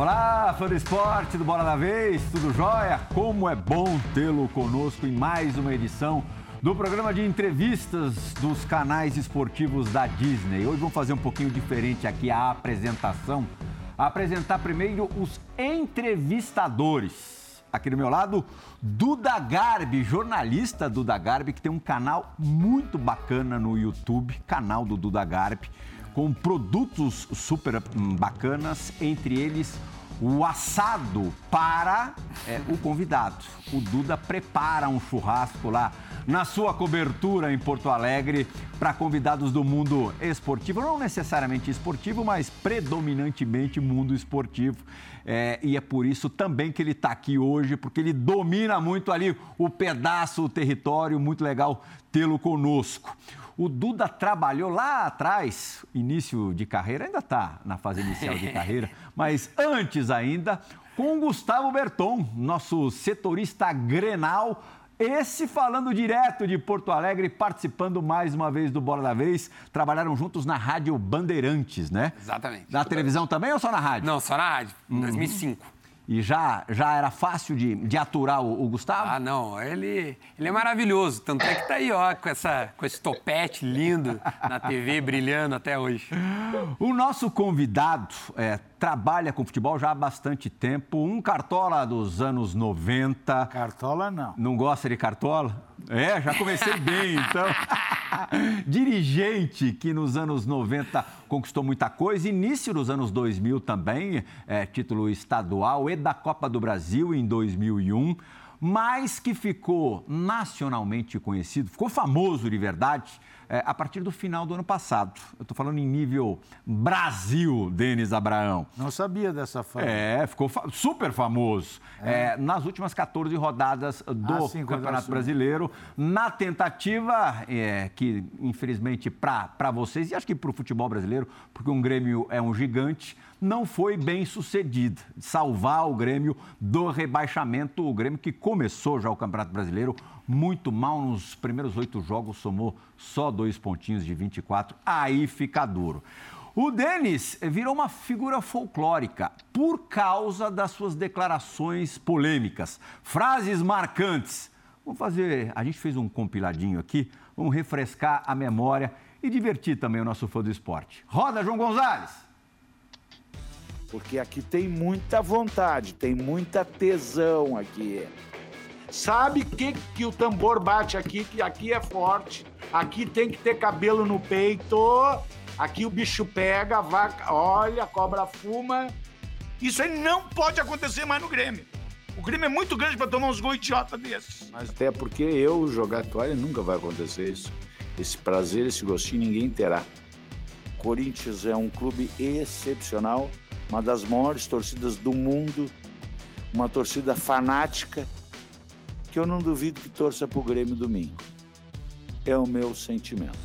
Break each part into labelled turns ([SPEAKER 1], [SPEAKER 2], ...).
[SPEAKER 1] Olá, fã do esporte do Bola da Vez, tudo jóia? Como é bom tê-lo conosco em mais uma edição do programa de entrevistas dos canais esportivos da Disney. Hoje vamos fazer um pouquinho diferente aqui a apresentação. Apresentar primeiro os entrevistadores. Aqui do meu lado, Duda Garbi, jornalista Duda Garbi, que tem um canal muito bacana no YouTube, canal do Duda Garbi, com produtos super bacanas, entre eles o assado para é, o convidado. O Duda prepara um churrasco lá na sua cobertura em Porto Alegre para convidados do mundo esportivo, não necessariamente esportivo, mas predominantemente mundo esportivo. É, e é por isso também que ele está aqui hoje, porque ele domina muito ali o pedaço, o território, muito legal tê-lo conosco. O Duda trabalhou lá atrás, início de carreira, ainda está na fase inicial de carreira, mas antes ainda, com o Gustavo Berton, nosso setorista grenal, esse falando direto de Porto Alegre, participando mais uma vez do Bola da Vez. Trabalharam juntos na Rádio Bandeirantes, né?
[SPEAKER 2] Exatamente.
[SPEAKER 1] Na televisão também ou só na rádio?
[SPEAKER 2] Não, só na rádio, em uhum. 2005.
[SPEAKER 1] E já, já era fácil de, de aturar o, o, Gustavo?
[SPEAKER 2] Ah, não. Ele, ele é maravilhoso. Tanto é que tá aí, ó, com, essa, com esse topete lindo na TV, brilhando até hoje.
[SPEAKER 1] O nosso convidado é, trabalha com futebol já há bastante tempo. Um cartola dos anos 90.
[SPEAKER 3] Cartola, não.
[SPEAKER 1] Não gosta de cartola? É, já comecei bem, então. Dirigente que nos anos 90 conquistou muita coisa, início dos anos 2000 também, é, título estadual e da Copa do Brasil em 2001, mas que ficou nacionalmente conhecido, ficou famoso de verdade é, a partir do final do ano passado. Eu estou falando em nível Brasil, Denis Abraão.
[SPEAKER 3] Não sabia dessa fama.
[SPEAKER 1] É, ficou fa super famoso. É. É, nas últimas 14 rodadas do ah, sim, Campeonato Brasileiro, na tentativa é, que, infelizmente, para vocês, e acho que para o futebol brasileiro, porque um Grêmio é um gigante, não foi bem sucedida. Salvar o Grêmio do rebaixamento, o Grêmio que começou já o Campeonato Brasileiro muito mal nos primeiros oito jogos, somou só dois pontinhos de 24, aí fica duro. O Denis virou uma figura folclórica por causa das suas declarações polêmicas, frases marcantes. Vamos fazer, a gente fez um compiladinho aqui, vamos refrescar a memória e divertir também o nosso fã do esporte. Roda, João Gonzalez!
[SPEAKER 4] Porque aqui tem muita vontade, tem muita tesão aqui sabe que que o tambor bate aqui, que aqui é forte, aqui tem que ter cabelo no peito, aqui o bicho pega, a vaca, olha, a cobra fuma. Isso aí não pode acontecer mais no Grêmio. O Grêmio é muito grande para tomar uns gols idiota desses.
[SPEAKER 5] Mas até porque eu jogar toalha nunca vai acontecer isso. Esse prazer, esse gostinho ninguém terá. Corinthians é um clube excepcional, uma das maiores torcidas do mundo, uma torcida fanática que eu não duvido que torça para o Grêmio domingo. É o meu sentimento.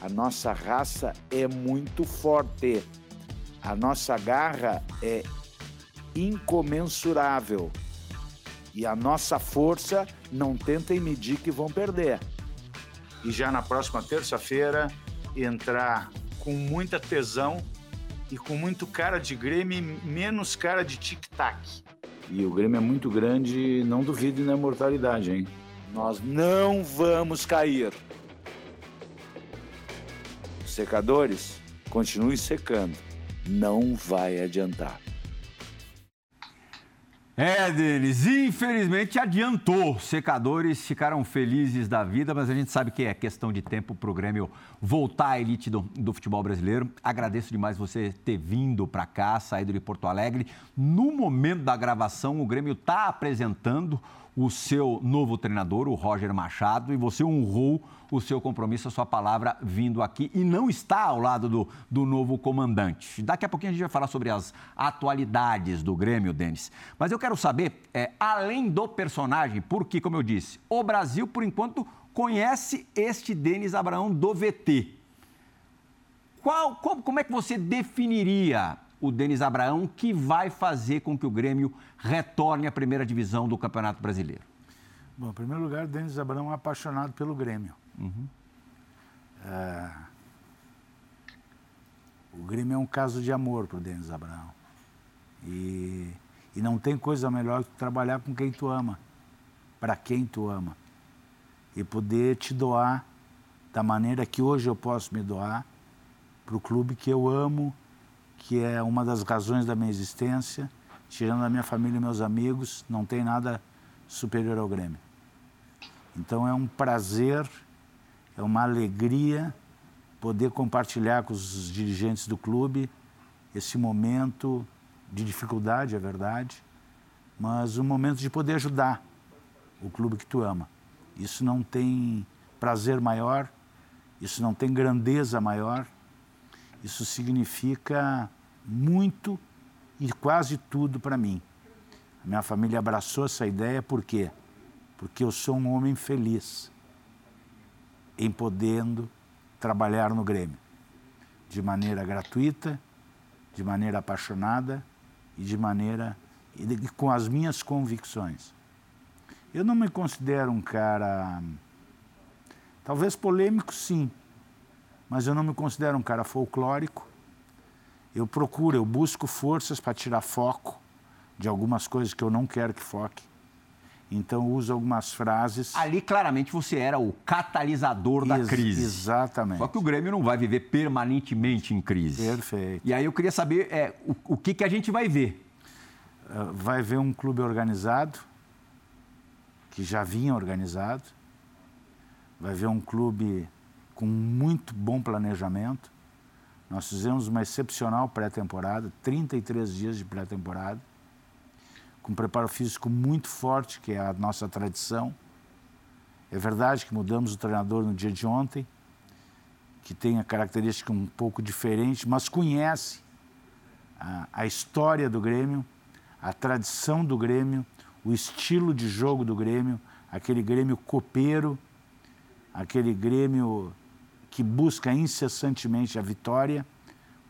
[SPEAKER 5] A nossa raça é muito forte. A nossa garra é incomensurável. E a nossa força não tentem medir que vão perder.
[SPEAKER 4] E já na próxima terça-feira entrar com muita tesão e com muito cara de Grêmio e menos cara de tic-tac.
[SPEAKER 5] E o Grêmio é muito grande, não duvide na mortalidade, hein?
[SPEAKER 4] Nós não vamos cair.
[SPEAKER 5] Secadores, continue secando. Não vai adiantar.
[SPEAKER 1] É, Denis, infelizmente adiantou. Secadores ficaram felizes da vida, mas a gente sabe que é questão de tempo para o Grêmio voltar à elite do, do, futebol brasileiro. Agradeço demais você ter vindo para cá, saído de Porto Alegre. No momento da gravação, o Grêmio está apresentando o seu novo treinador, o Roger Machado, e você honrou o seu compromisso, a sua palavra vindo aqui e não está ao lado do, do novo comandante. Daqui a pouquinho a gente vai falar sobre as atualidades do Grêmio, Denis. Mas eu quero saber, é, além do personagem, porque, como eu disse, o Brasil, por enquanto, conhece este Denis Abraão do VT. Qual, como, como é que você definiria o Denis Abraão que vai fazer com que o Grêmio retorne à primeira divisão do Campeonato Brasileiro?
[SPEAKER 3] Bom, em primeiro lugar, o Denis Abraão é apaixonado pelo Grêmio. Uhum. É... O Grêmio é um caso de amor para o Denis Abraão. E, e não tem coisa melhor que trabalhar com quem tu ama, para quem tu ama. E poder te doar da maneira que hoje eu posso me doar para o clube que eu amo, que é uma das razões da minha existência, tirando a minha família e meus amigos, não tem nada superior ao Grêmio. Então é um prazer, é uma alegria poder compartilhar com os dirigentes do clube esse momento de dificuldade, é verdade, mas um momento de poder ajudar o clube que tu ama. Isso não tem prazer maior, isso não tem grandeza maior, isso significa muito e quase tudo para mim. A minha família abraçou essa ideia por quê? Porque eu sou um homem feliz em podendo trabalhar no Grêmio de maneira gratuita, de maneira apaixonada e de maneira e com as minhas convicções. Eu não me considero um cara talvez polêmico sim, mas eu não me considero um cara folclórico. Eu procuro, eu busco forças para tirar foco de algumas coisas que eu não quero que foque. Então uso algumas frases.
[SPEAKER 1] Ali claramente você era o catalisador da
[SPEAKER 3] Ex
[SPEAKER 1] crise.
[SPEAKER 3] Exatamente.
[SPEAKER 1] Só que o Grêmio não vai viver permanentemente em crise.
[SPEAKER 3] Perfeito.
[SPEAKER 1] E aí eu queria saber é, o, o que, que a gente vai ver.
[SPEAKER 3] Uh, vai ver um clube organizado, que já vinha organizado. Vai ver um clube com muito bom planejamento. Nós fizemos uma excepcional pré-temporada, 33 dias de pré-temporada com preparo físico muito forte, que é a nossa tradição. É verdade que mudamos o treinador no dia de ontem, que tem a característica um pouco diferente, mas conhece a, a história do Grêmio, a tradição do Grêmio, o estilo de jogo do Grêmio, aquele Grêmio copeiro, aquele Grêmio que busca incessantemente a vitória,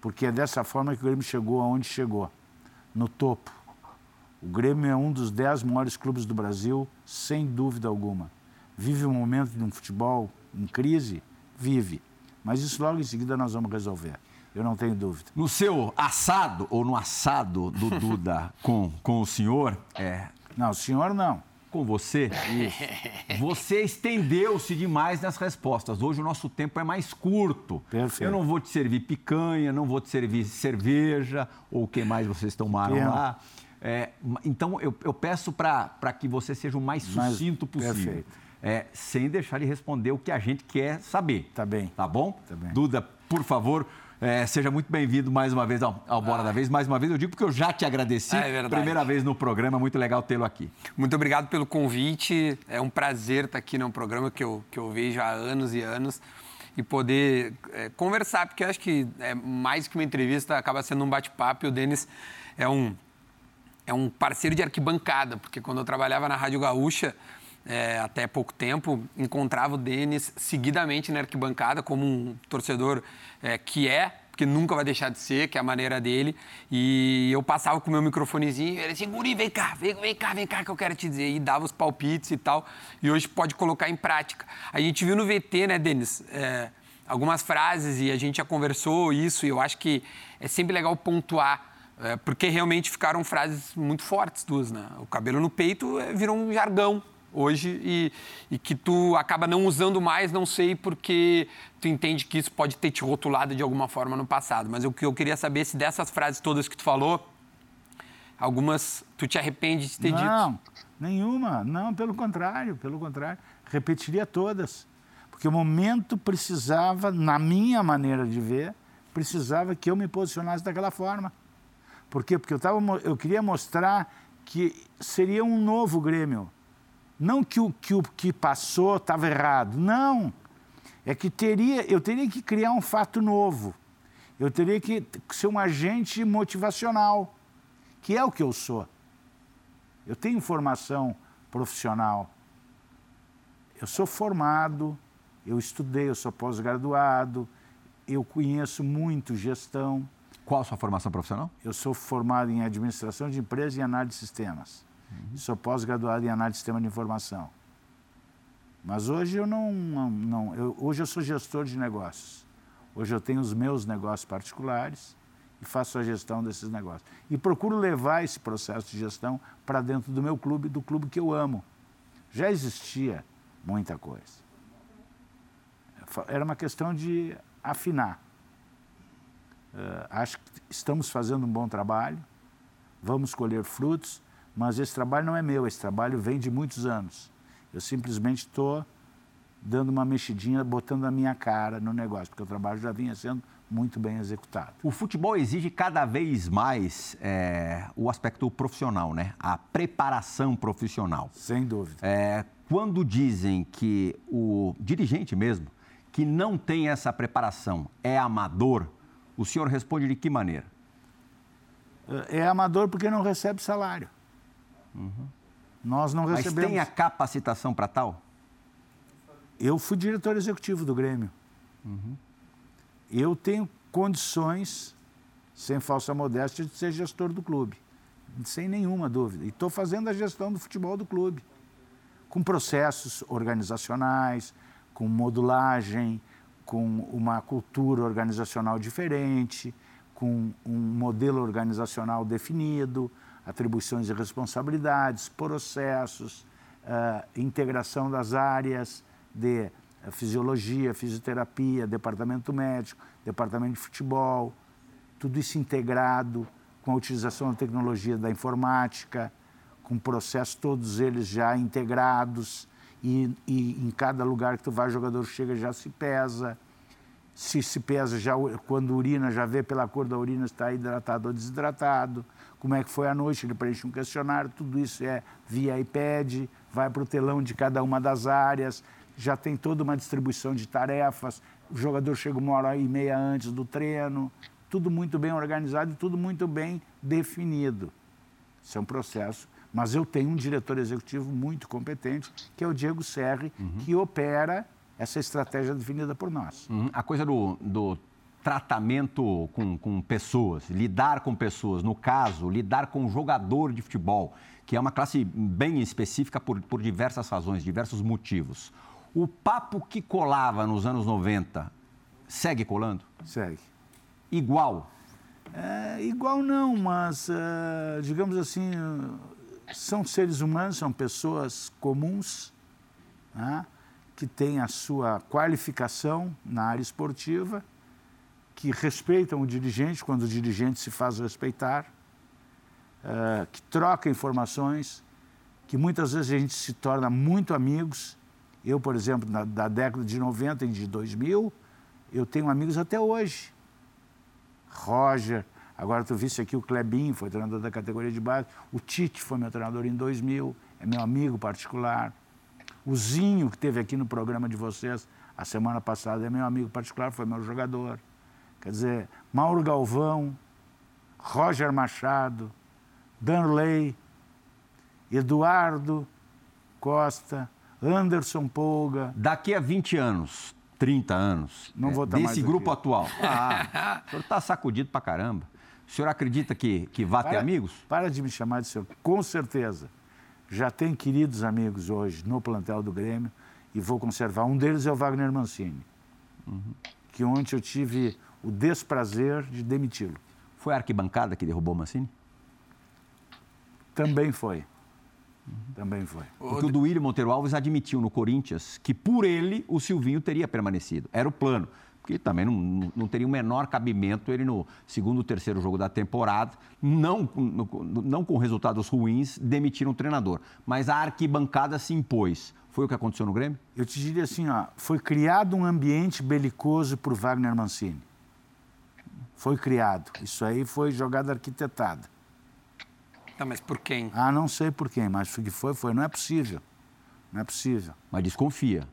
[SPEAKER 3] porque é dessa forma que o Grêmio chegou aonde chegou, no topo. O Grêmio é um dos dez maiores clubes do Brasil, sem dúvida alguma. Vive um momento de um futebol em crise? Vive. Mas isso logo em seguida nós vamos resolver. Eu não tenho dúvida.
[SPEAKER 1] No seu assado, ou no assado do Duda com, com o senhor, é.
[SPEAKER 3] Não, o senhor não.
[SPEAKER 1] Com você, Isso. você estendeu-se demais nas respostas. Hoje o nosso tempo é mais curto.
[SPEAKER 3] Perfeito.
[SPEAKER 1] Eu não vou te servir picanha, não vou te servir cerveja, ou o que mais vocês tomaram lá. É, então, eu, eu peço para que você seja o mais sucinto
[SPEAKER 3] Mas,
[SPEAKER 1] possível. É, sem deixar de responder o que a gente quer saber.
[SPEAKER 3] Tá bem.
[SPEAKER 1] Tá bom?
[SPEAKER 3] Tá bem.
[SPEAKER 1] Duda, por favor, é, seja muito bem-vindo mais uma vez ao, ao Bora ah. da Vez. Mais uma vez, eu digo porque eu já te agradeci.
[SPEAKER 2] É verdade.
[SPEAKER 1] Primeira vez no programa, muito legal tê-lo aqui.
[SPEAKER 2] Muito obrigado pelo convite. É um prazer estar aqui num programa que eu, que eu vejo há anos e anos e poder é, conversar, porque eu acho que é mais que uma entrevista, acaba sendo um bate-papo e o Denis é um é um parceiro de arquibancada, porque quando eu trabalhava na Rádio Gaúcha, é, até pouco tempo, encontrava o Denis seguidamente na arquibancada, como um torcedor é, que é, porque nunca vai deixar de ser, que é a maneira dele. E eu passava com o meu microfonezinho, ele assim, Guri, vem cá, vem, vem cá, vem cá que eu quero te dizer. E dava os palpites e tal. E hoje pode colocar em prática. A gente viu no VT, né, Denis? É, algumas frases e a gente já conversou isso, e eu acho que é sempre legal pontuar é, porque realmente ficaram frases muito fortes duas, né? O cabelo no peito é, virou um jargão hoje e, e, que tu acaba não usando mais, não sei porque tu entende que isso pode ter te rotulado de alguma forma no passado. Mas o que eu queria saber se dessas frases todas que tu falou, algumas tu te arrepende de ter
[SPEAKER 3] não,
[SPEAKER 2] dito?
[SPEAKER 3] Não, nenhuma. Não, pelo contrário, pelo contrário. Repetiria todas. Porque o momento precisava, na minha maneira de ver, precisava que eu me posicionasse daquela forma. Por quê? Porque eu, tava, eu queria mostrar que seria um novo Grêmio. Não que o que, o que passou estava errado. Não. É que teria, eu teria que criar um fato novo. Eu teria que ser um agente motivacional, que é o que eu sou. Eu tenho formação profissional. Eu sou formado, eu estudei, eu sou pós-graduado, eu conheço muito gestão.
[SPEAKER 1] Qual a sua formação profissional?
[SPEAKER 3] Eu sou formado em administração de empresas e análise de sistemas. Uhum. Sou pós-graduado em análise de sistema de informação. Mas hoje eu não, não, não eu, hoje eu sou gestor de negócios. Hoje eu tenho os meus negócios particulares e faço a gestão desses negócios. E procuro levar esse processo de gestão para dentro do meu clube, do clube que eu amo. Já existia muita coisa. Era uma questão de afinar. Uh, acho que estamos fazendo um bom trabalho, vamos colher frutos, mas esse trabalho não é meu, esse trabalho vem de muitos anos. Eu simplesmente estou dando uma mexidinha, botando a minha cara no negócio, porque o trabalho já vinha sendo muito bem executado.
[SPEAKER 1] O futebol exige cada vez mais é, o aspecto profissional, né? A preparação profissional.
[SPEAKER 3] Sem dúvida.
[SPEAKER 1] É, quando dizem que o dirigente mesmo, que não tem essa preparação, é amador, o senhor responde de que maneira?
[SPEAKER 3] É amador porque não recebe salário. Uhum. Nós não recebemos.
[SPEAKER 1] Mas tem a capacitação para tal?
[SPEAKER 3] Eu fui diretor executivo do Grêmio. Uhum. Eu tenho condições, sem falsa modéstia, de ser gestor do clube. Sem nenhuma dúvida. E estou fazendo a gestão do futebol do clube. Com processos organizacionais, com modulagem, com uma cultura organizacional diferente, com um modelo organizacional definido, atribuições e responsabilidades, processos, uh, integração das áreas de fisiologia, fisioterapia, departamento médico, departamento de futebol, tudo isso integrado com a utilização da tecnologia da informática, com processos todos eles já integrados e, e em cada lugar que tu vai, o jogador chega já se pesa, se se pesa já quando urina já vê pela cor da urina se está hidratado ou desidratado, como é que foi a noite, ele preenche um questionário, tudo isso é via iPad, vai para o telão de cada uma das áreas, já tem toda uma distribuição de tarefas, o jogador chega uma hora e meia antes do treino, tudo muito bem organizado e tudo muito bem definido. Isso é um processo. Mas eu tenho um diretor executivo muito competente, que é o Diego Serri, uhum. que opera essa estratégia definida por nós.
[SPEAKER 1] Uhum. A coisa do, do tratamento com, com pessoas, lidar com pessoas, no caso, lidar com um jogador de futebol, que é uma classe bem específica por, por diversas razões, diversos motivos. O papo que colava nos anos 90 segue colando?
[SPEAKER 3] Segue.
[SPEAKER 1] Igual?
[SPEAKER 3] É, igual não, mas, uh, digamos assim, são seres humanos, são pessoas comuns, né, que têm a sua qualificação na área esportiva que respeitam o dirigente quando o dirigente se faz respeitar, uh, que troca informações, que muitas vezes a gente se torna muito amigos. Eu, por exemplo, na, da década de 90 e de 2000, eu tenho amigos até hoje. Roger, agora tu viste aqui o Klebin, foi treinador da categoria de base. O Tite foi meu treinador em 2000, é meu amigo particular. O Zinho, que teve aqui no programa de vocês a semana passada, é meu amigo particular, foi meu jogador. Quer dizer, Mauro Galvão, Roger Machado, Danley, Eduardo Costa, Anderson Polga.
[SPEAKER 1] Daqui a 20 anos, 30 anos,
[SPEAKER 3] Não é, vou
[SPEAKER 1] desse grupo
[SPEAKER 3] aqui.
[SPEAKER 1] atual. Ah, o senhor está sacudido pra caramba. O senhor acredita que, que vá
[SPEAKER 3] para,
[SPEAKER 1] ter amigos?
[SPEAKER 3] Para de me chamar de senhor. Com certeza. Já tem queridos amigos hoje no plantel do Grêmio e vou conservar. Um deles é o Wagner Mancini, uhum. que ontem eu tive o desprazer de demiti-lo.
[SPEAKER 1] Foi a arquibancada que derrubou o Mancini?
[SPEAKER 3] Também foi. Também foi.
[SPEAKER 1] Porque o Duílio Monteiro Alves admitiu no Corinthians que por ele o Silvinho teria permanecido. Era o plano. Porque também não, não teria o menor cabimento ele no segundo, terceiro jogo da temporada, não, não com resultados ruins, demitir um treinador. Mas a arquibancada se impôs. Foi o que aconteceu no Grêmio?
[SPEAKER 3] Eu te diria assim, ó, foi criado um ambiente belicoso por Wagner Mancini foi criado. Isso aí foi jogada arquitetada.
[SPEAKER 2] Tá, mas por quem?
[SPEAKER 3] Ah, não sei por quem, mas o que foi, foi. Não é possível. Não é possível.
[SPEAKER 1] Mas desconfia.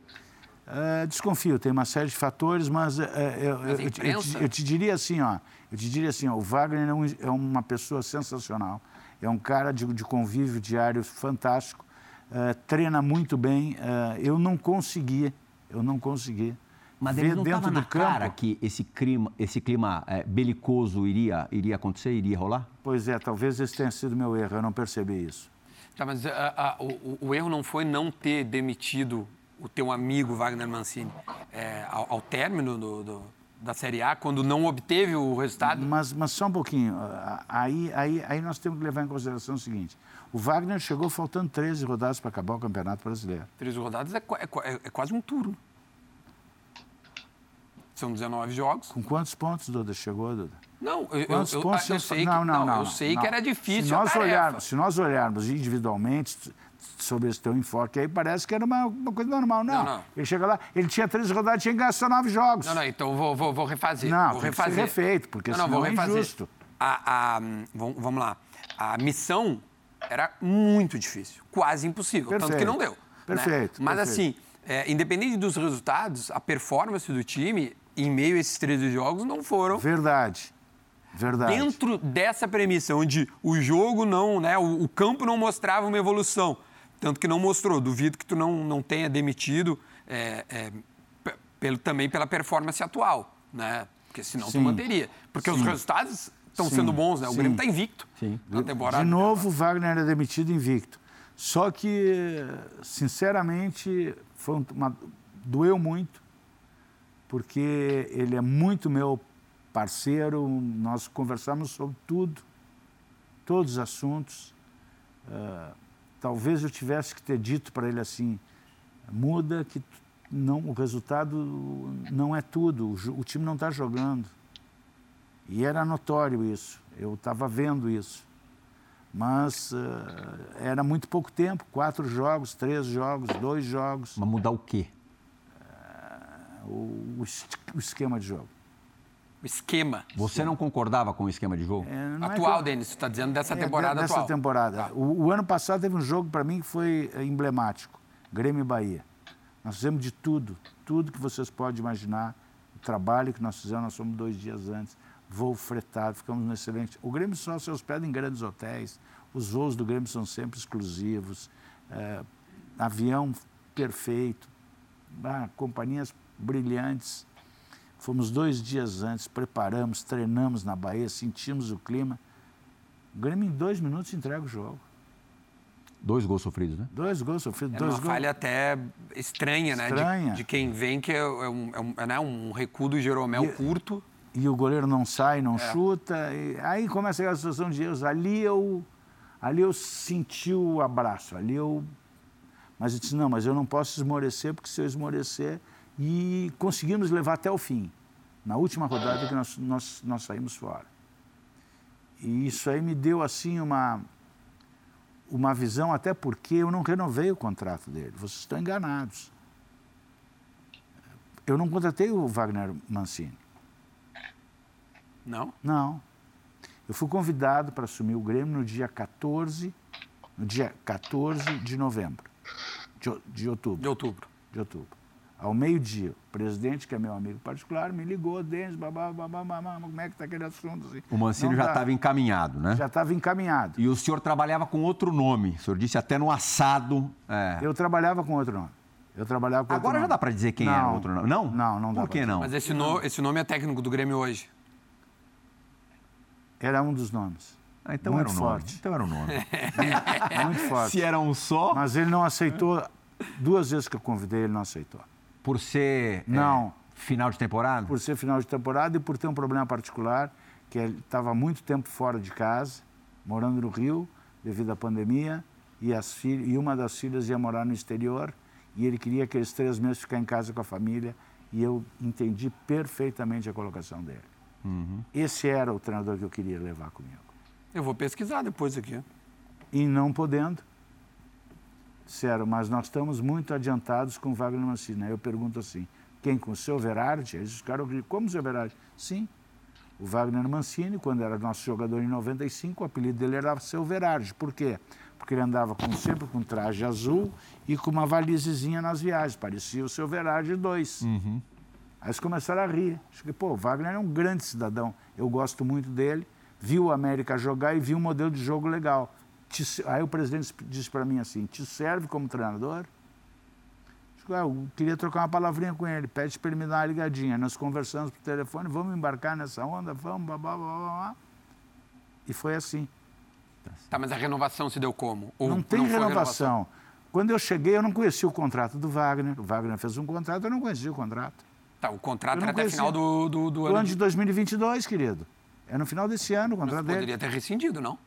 [SPEAKER 3] É, desconfio, tem uma série de fatores, mas, é eu, eu, eu, te, eu, te, diria assim, ó, eu te diria assim, ó, o Wagner é, um, é, uma pessoa sensacional, é um cara de, de convívio diário fantástico, é, treina muito bem. Eu não consegui, eu não consegui
[SPEAKER 1] mas ele não estava na campo. cara que esse clima, esse clima é, belicoso iria, iria acontecer, iria rolar?
[SPEAKER 3] Pois é, talvez esse tenha sido meu erro, eu não percebi isso.
[SPEAKER 2] Tá, mas a, a, o, o, erro não foi não ter demitido o teu amigo Wagner Mancini é, ao, ao, término do, do, da Série A, quando não obteve o resultado?
[SPEAKER 3] Mas, mas só um pouquinho. Aí, aí, aí nós temos que levar em consideração o seguinte: o Wagner chegou faltando 13 rodadas para acabar o Campeonato Brasileiro.
[SPEAKER 2] 13 rodadas é, é, é quase um turno. São 19 jogos.
[SPEAKER 3] Com quantos pontos, Duda, chegou, Duda?
[SPEAKER 2] Não, eu, Quantos eu, pontos eu, eu sei, não, que, não, não, eu sei que era difícil
[SPEAKER 3] se nós, olharmos, se nós olharmos individualmente sobre esse teu enfoque aí, parece que era uma, uma coisa normal. Não, não, não, ele chega lá, ele tinha três rodadas, tinha que ganhar só nove jogos.
[SPEAKER 2] Não, não, então vou, vou, vou refazer.
[SPEAKER 3] Não,
[SPEAKER 2] vou
[SPEAKER 3] refazer. ser refeito, porque não, não, vou refazer. é injusto.
[SPEAKER 2] A, a, vamos lá. A missão era muito difícil, quase impossível, perfeito. tanto que não deu. Né?
[SPEAKER 3] Perfeito.
[SPEAKER 2] Né? Mas
[SPEAKER 3] perfeito.
[SPEAKER 2] assim, é, independente dos resultados, a performance do time em meio a esses 13 jogos, não foram.
[SPEAKER 3] Verdade. Verdade.
[SPEAKER 2] Dentro dessa premissa, onde o jogo não, né, o, o, campo não mostrava uma evolução, tanto que não mostrou. Duvido que tu não, não tenha demitido é, é, pelo, também pela performance atual, né? Porque senão Sim. tu manteria. Porque Sim. os resultados estão sendo bons, né? O Sim. Grêmio está invicto Sim. na temporada.
[SPEAKER 3] De novo, o Wagner é demitido invicto. Só que, sinceramente, foi uma, doeu muito porque ele é muito meu parceiro, nós conversamos sobre tudo, todos os assuntos. Uh, talvez eu tivesse que ter dito para ele assim, muda que não, o resultado não é tudo, o, o time não está jogando. E era notório isso, eu estava vendo isso. Mas uh, era muito pouco tempo, quatro jogos, três jogos, dois jogos.
[SPEAKER 1] Mas mudar o quê?
[SPEAKER 3] o, o esquema de jogo.
[SPEAKER 2] O esquema.
[SPEAKER 1] Você não concordava com o esquema de jogo?
[SPEAKER 2] É, atual, é Denis, você está dizendo dessa é, temporada
[SPEAKER 3] dessa
[SPEAKER 2] atual.
[SPEAKER 3] Dessa temporada. Tá. O, o, ano passado teve um jogo para mim que foi é, emblemático. Grêmio e Bahia. Nós fizemos de tudo, tudo que vocês podem imaginar. O trabalho que nós fizemos, nós fomos dois dias antes. Voo fretado, ficamos no excelente... O Grêmio só se hospeda em grandes hotéis. Os voos do Grêmio são sempre exclusivos. É, avião perfeito. Ah, companhias brilhantes. Fomos dois dias antes, preparamos, treinamos na Bahia, sentimos o clima. O Grêmio em dois minutos entrega o jogo.
[SPEAKER 1] Dois gols sofridos, né?
[SPEAKER 3] Dois gols sofridos.
[SPEAKER 2] É
[SPEAKER 3] dois
[SPEAKER 2] uma
[SPEAKER 3] gols.
[SPEAKER 2] falha até estranha, né?
[SPEAKER 3] Estranha.
[SPEAKER 2] De, de, quem vem, que é, é um, é um, é, né? um recuo do Jeromel e, curto.
[SPEAKER 3] E o goleiro não sai, não é. chuta. aí começa aquela situação de erros. Ali eu, ali eu senti o abraço. Ali eu... Mas eu disse, não, mas eu não posso esmorecer, porque se eu esmorecer, e conseguimos levar até o fim, na última rodada que nós, nós, nós saímos fora. E isso aí me deu assim uma, uma visão, até porque eu não renovei o contrato dele. Vocês estão enganados. Eu não contratei o Wagner Mancini.
[SPEAKER 2] Não?
[SPEAKER 3] Não. Eu fui convidado para assumir o Grêmio no dia 14, no dia 14 de novembro, de, de outubro.
[SPEAKER 2] De outubro.
[SPEAKER 3] De outubro ao meio-dia. O presidente, que é meu amigo particular, me ligou, Denis, babá, babá, babá, como é que está aquele assunto? Assim,
[SPEAKER 1] o Mancini já estava encaminhado, né?
[SPEAKER 3] Já estava encaminhado.
[SPEAKER 1] E o senhor trabalhava com outro nome, o senhor disse até no assado.
[SPEAKER 3] É. Eu trabalhava com outro nome. Eu trabalhava com
[SPEAKER 1] Agora já
[SPEAKER 3] nome.
[SPEAKER 1] dá para dizer quem não, era o outro nome? Não?
[SPEAKER 3] Não, não dá
[SPEAKER 1] Por que não?
[SPEAKER 2] Mas esse, no, esse nome é técnico do Grêmio hoje.
[SPEAKER 3] Era um dos nomes.
[SPEAKER 1] Ah, então
[SPEAKER 3] muito
[SPEAKER 1] era um
[SPEAKER 3] forte.
[SPEAKER 1] Nome. Então era um nome.
[SPEAKER 3] muito, muito forte.
[SPEAKER 1] Se era um só.
[SPEAKER 3] Mas ele não aceitou. Duas vezes que eu convidei, ele não aceitou.
[SPEAKER 1] Por ser
[SPEAKER 3] não.
[SPEAKER 1] É, final de temporada?
[SPEAKER 3] Por ser final de temporada e por ter um problema particular, que ele estava muito tempo fora de casa, morando no Rio, devido à pandemia, e, as filhas, e uma das filhas ia morar no exterior, e ele queria aqueles três meses ficar em casa com a família, e eu entendi perfeitamente a colocação dele. Uhum. Esse era o treinador que eu queria levar comigo.
[SPEAKER 2] Eu vou pesquisar depois aqui.
[SPEAKER 3] E não podendo, disseram, mas nós estamos muito adiantados com o Wagner Mancini. Aí eu pergunto assim, quem? Com o seu Verardi? Eles ficaram, como o seu Verardi? Sim. O Wagner Mancini, quando era nosso jogador em 95, o apelido dele era seu Verardi. Por quê? Porque ele andava com, sempre com traje azul e com uma valisezinha nas viagens. Parecia o seu Verardi 2. Uhum. Aí eles começaram a rir. Acho que, pô, o Wagner é um grande cidadão. Eu gosto muito dele. Vi o América jogar e vi um modelo de jogo legal. Te, aí o presidente disse para mim assim: te serve como treinador? Eu queria trocar uma palavrinha com ele, pede para ele me dar uma ligadinha. Nós conversamos por telefone, vamos embarcar nessa onda, vamos, babá, babá, E foi assim.
[SPEAKER 2] Tá, mas a renovação se deu como?
[SPEAKER 3] Ou não tem não renovação. renovação. Quando eu cheguei, eu não conhecia o contrato do Wagner. O Wagner fez um contrato, eu não conhecia o contrato.
[SPEAKER 2] Tá, o contrato era até final do, do, do
[SPEAKER 3] O
[SPEAKER 2] ano.
[SPEAKER 3] ano
[SPEAKER 2] de-
[SPEAKER 3] de 2022, querido. É no final desse ano o contrato dele.
[SPEAKER 2] Poderia ter rescindido, não?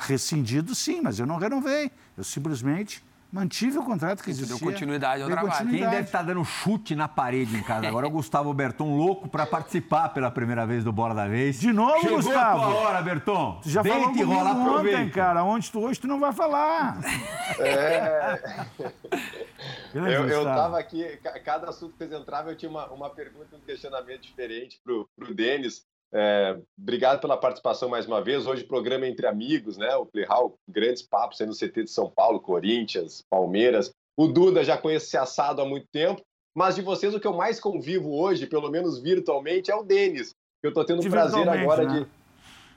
[SPEAKER 3] Rescindido, sim, mas eu não renovei. Eu simplesmente mantive o contrato que
[SPEAKER 2] E tu deu
[SPEAKER 3] existia.
[SPEAKER 2] continuidade ao
[SPEAKER 3] Dei
[SPEAKER 2] trabalho.
[SPEAKER 1] Quem
[SPEAKER 3] continuidade.
[SPEAKER 1] deve estar dando chute na parede em casa agora é o Gustavo Berton, louco para participar pela primeira vez do Bola da Vez.
[SPEAKER 3] De novo,
[SPEAKER 1] Chegou
[SPEAKER 3] Gustavo?
[SPEAKER 1] a tua hora, Berton.
[SPEAKER 3] Tu já
[SPEAKER 1] Deita
[SPEAKER 3] falou
[SPEAKER 1] e
[SPEAKER 3] comigo
[SPEAKER 1] rola,
[SPEAKER 3] ontem,
[SPEAKER 1] aproveita.
[SPEAKER 3] cara. Onde tu, hoje tu não vai falar. Grande
[SPEAKER 6] Eu, eu tava aqui, ca- cada assunto que vocês entravam, eu tinha uma, uma pergunta e um questionamento diferente pro, pro Denis. É, obrigado pela participação mais uma vez. Hoje, programa entre amigos, né? O Playhall, grandes papos aí no CT de São Paulo, Corinthians, Palmeiras. O Duda já conhece esse assado há muito tempo, mas de vocês o que eu mais convivo hoje, pelo menos virtualmente, é o Denis. que Eu tô tendo o prazer agora
[SPEAKER 3] né?
[SPEAKER 6] de.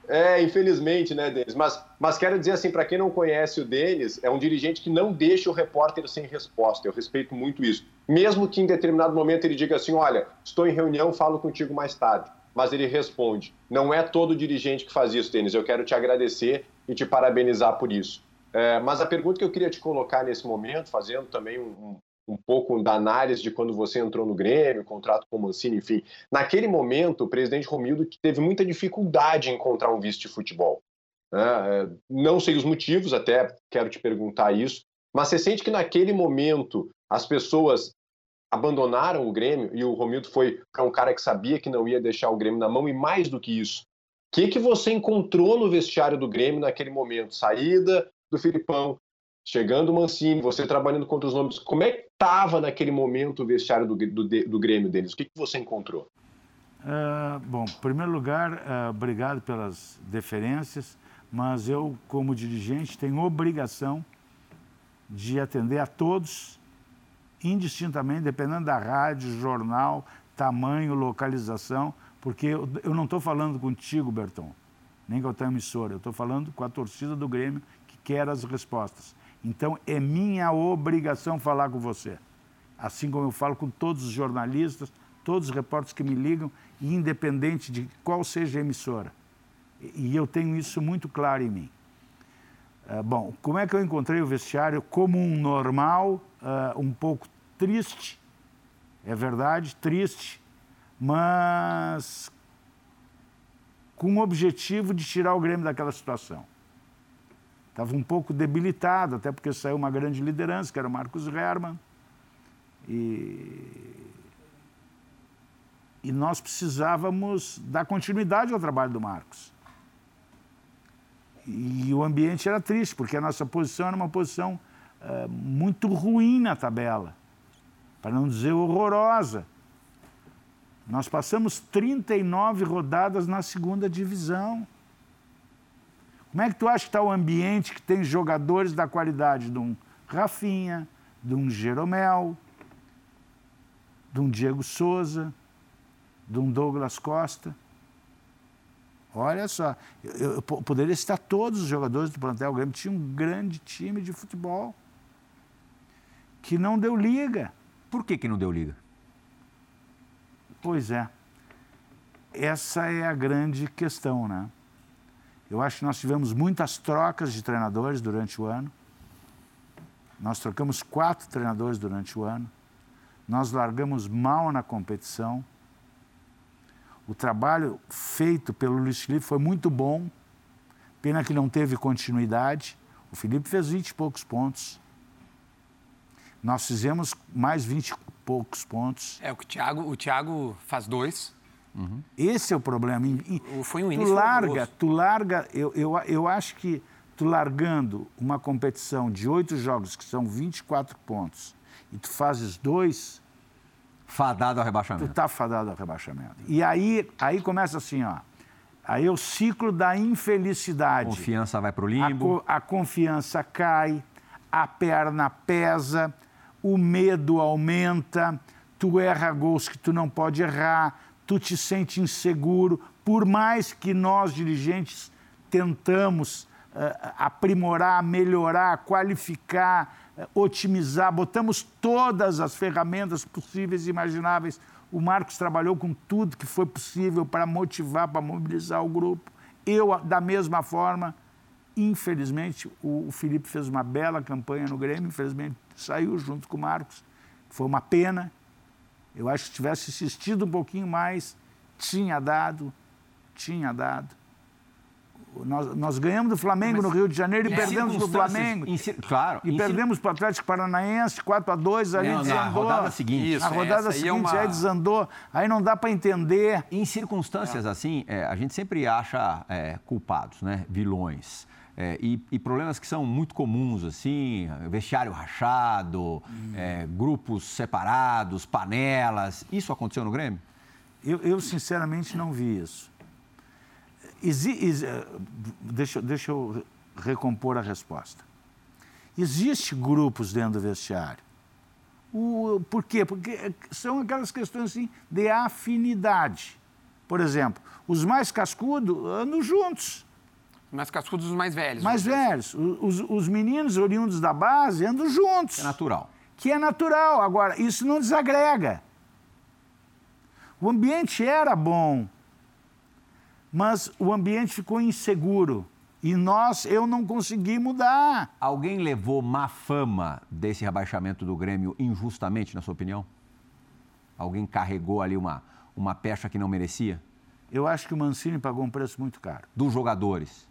[SPEAKER 6] É, infelizmente, né, Denis? Mas, mas quero dizer assim, para quem não conhece o Denis, é um dirigente que não deixa o repórter sem resposta. Eu respeito muito isso. Mesmo que em determinado momento ele diga assim: olha, estou em reunião, falo contigo mais tarde. Mas ele responde. Não é todo dirigente que faz isso, Denis. Eu quero te agradecer e te parabenizar por isso. É, mas a pergunta que eu queria te colocar nesse momento, fazendo também um, um, pouco da análise de quando você entrou no Grêmio, contrato com o Mancini, enfim. Naquele momento, o presidente Romildo teve muita dificuldade em encontrar um vice de futebol. né? É, não sei os motivos, até quero te perguntar isso, mas você sente que naquele momento as pessoas abandonaram o Grêmio e o Romildo foi para um cara que sabia que não ia deixar o Grêmio na mão e mais do que isso. O que, que você encontrou no vestiário do Grêmio naquele momento? Saída do Filipão, chegando o Mancini, você trabalhando contra os nomes. Como é que estava naquele momento o vestiário do, do, do Grêmio deles? O que, que você encontrou?
[SPEAKER 3] Ah, bom, em primeiro lugar, ah, obrigado pelas deferências, mas eu, como dirigente, tenho obrigação de atender a todos, indistintamente, dependendo da rádio, jornal, tamanho, localização, porque eu, não estou falando contigo, Berton, nem com a tua emissora, eu estou falando com a torcida do Grêmio que quer as respostas. Então, é minha obrigação falar com você assim como eu falo com todos os jornalistas, todos os repórteres que me ligam, independente de qual seja a emissora. E e eu tenho isso muito claro em mim. Ah, bom, como é que eu encontrei o vestiário? Como um normal, ah, um pouco triste, é verdade, triste, mas com o objetivo de tirar o Grêmio daquela situação. Estava um pouco debilitado, até porque saiu uma grande liderança, que era o Marcos Herman. E, e nós precisávamos dar continuidade ao trabalho do Marcos. E o ambiente era triste, porque a nossa posição era uma posição eh, muito ruim na tabela, para não dizer horrorosa. Nós passamos 39 rodadas na segunda divisão. Como é que tu acha que está o ambiente que tem jogadores da qualidade de um Rafinha, de um Jeromel, de um Diego Souza, de um Douglas Costa? Olha só, eu, eu po- poderia citar todos os jogadores do plantel Grêmio. Tinha um grande time de futebol que não deu liga.
[SPEAKER 1] Por que, que não deu liga?
[SPEAKER 3] Pois é. Essa é a grande questão, né? Eu acho que nós tivemos muitas trocas de treinadores durante o ano. Nós trocamos quatro treinadores durante o ano. Nós largamos mal na competição. O trabalho feito pelo Luiz Felipe foi muito bom. Pena que não teve continuidade. O Felipe fez 20 e poucos pontos. Nós fizemos mais 20 e poucos pontos.
[SPEAKER 2] É, o Thiago, o Thiago faz dois.
[SPEAKER 3] Esse é o problema. E- e
[SPEAKER 2] O- Foi um
[SPEAKER 3] tu
[SPEAKER 2] início
[SPEAKER 3] larga,
[SPEAKER 2] horroroso.
[SPEAKER 3] tu larga, eu, eu, eu acho que tu largando uma competição de oito jogos, que são 24 pontos, e tu fazes dois,
[SPEAKER 1] Fadado ao
[SPEAKER 3] tu
[SPEAKER 1] rebaixamento.
[SPEAKER 3] tá fadado ao rebaixamento. E aí, aí começa assim, ó. Aí é o ciclo da infelicidade.
[SPEAKER 1] Confiança vai pro
[SPEAKER 3] A,
[SPEAKER 1] limbo.
[SPEAKER 3] co- a confiança cai, a perna pesa, o medo aumenta, tu erra gols que tu não pode errar, tu te sente inseguro. Por mais que nós, dirigentes, tentamos eh, aprimorar, melhorar, qualificar, eh, otimizar, botamos todas as ferramentas possíveis e imagináveis. O Marcos trabalhou com tudo que foi possível para motivar, para mobilizar o grupo. Eu, da mesma forma, Infelizmente, o Felipe fez uma bela campanha no Grêmio, infelizmente saiu junto com o Marcos. Foi uma pena. Eu acho que se tivesse insistido um pouquinho mais, tinha dado, tinha dado. Nós, nós ganhamos do Flamengo no Rio de Janeiro e
[SPEAKER 1] Em
[SPEAKER 3] perdemos do Flamengo.
[SPEAKER 1] em claro.
[SPEAKER 3] E perdemos para o Atlético Paranaense 4 a 2 ali
[SPEAKER 1] Não, na
[SPEAKER 3] desandou.
[SPEAKER 1] rodada seguinte.
[SPEAKER 2] Isso,
[SPEAKER 3] Na rodada
[SPEAKER 2] essa aí é
[SPEAKER 3] seguinte
[SPEAKER 2] uma-
[SPEAKER 3] aí desandou. Aí não dá para entender.
[SPEAKER 1] Em circunstâncias assim, é, a gente sempre acha é, culpados, né? Vilões. É, e, e problemas que são muito comuns, assim, vestiário rachado, é, grupos separados, panelas. Isso aconteceu no Grêmio?
[SPEAKER 3] Eu, eu, sinceramente não vi isso. Exi- exi- deixa, deixa eu recompor a resposta. Existe grupos dentro do vestiário. O, por quê? Porque são aquelas questões assim, de afinidade. Por exemplo, os mais cascudos andam juntos,
[SPEAKER 2] Mais cascudos os mais velhos.
[SPEAKER 3] mais velhos. Os, os meninos oriundos da base andam juntos
[SPEAKER 1] É natural.
[SPEAKER 3] que é natural. Agora, isso não desagrega. O ambiente era bom, mas o ambiente ficou inseguro. E nós, eu não consegui mudar.
[SPEAKER 1] Alguém levou má fama desse rebaixamento do Grêmio injustamente, na sua opinião? Alguém carregou ali uma, uma pecha que não merecia?
[SPEAKER 3] Eu acho que o Mancini pagou um preço muito caro.
[SPEAKER 1] Dos jogadores?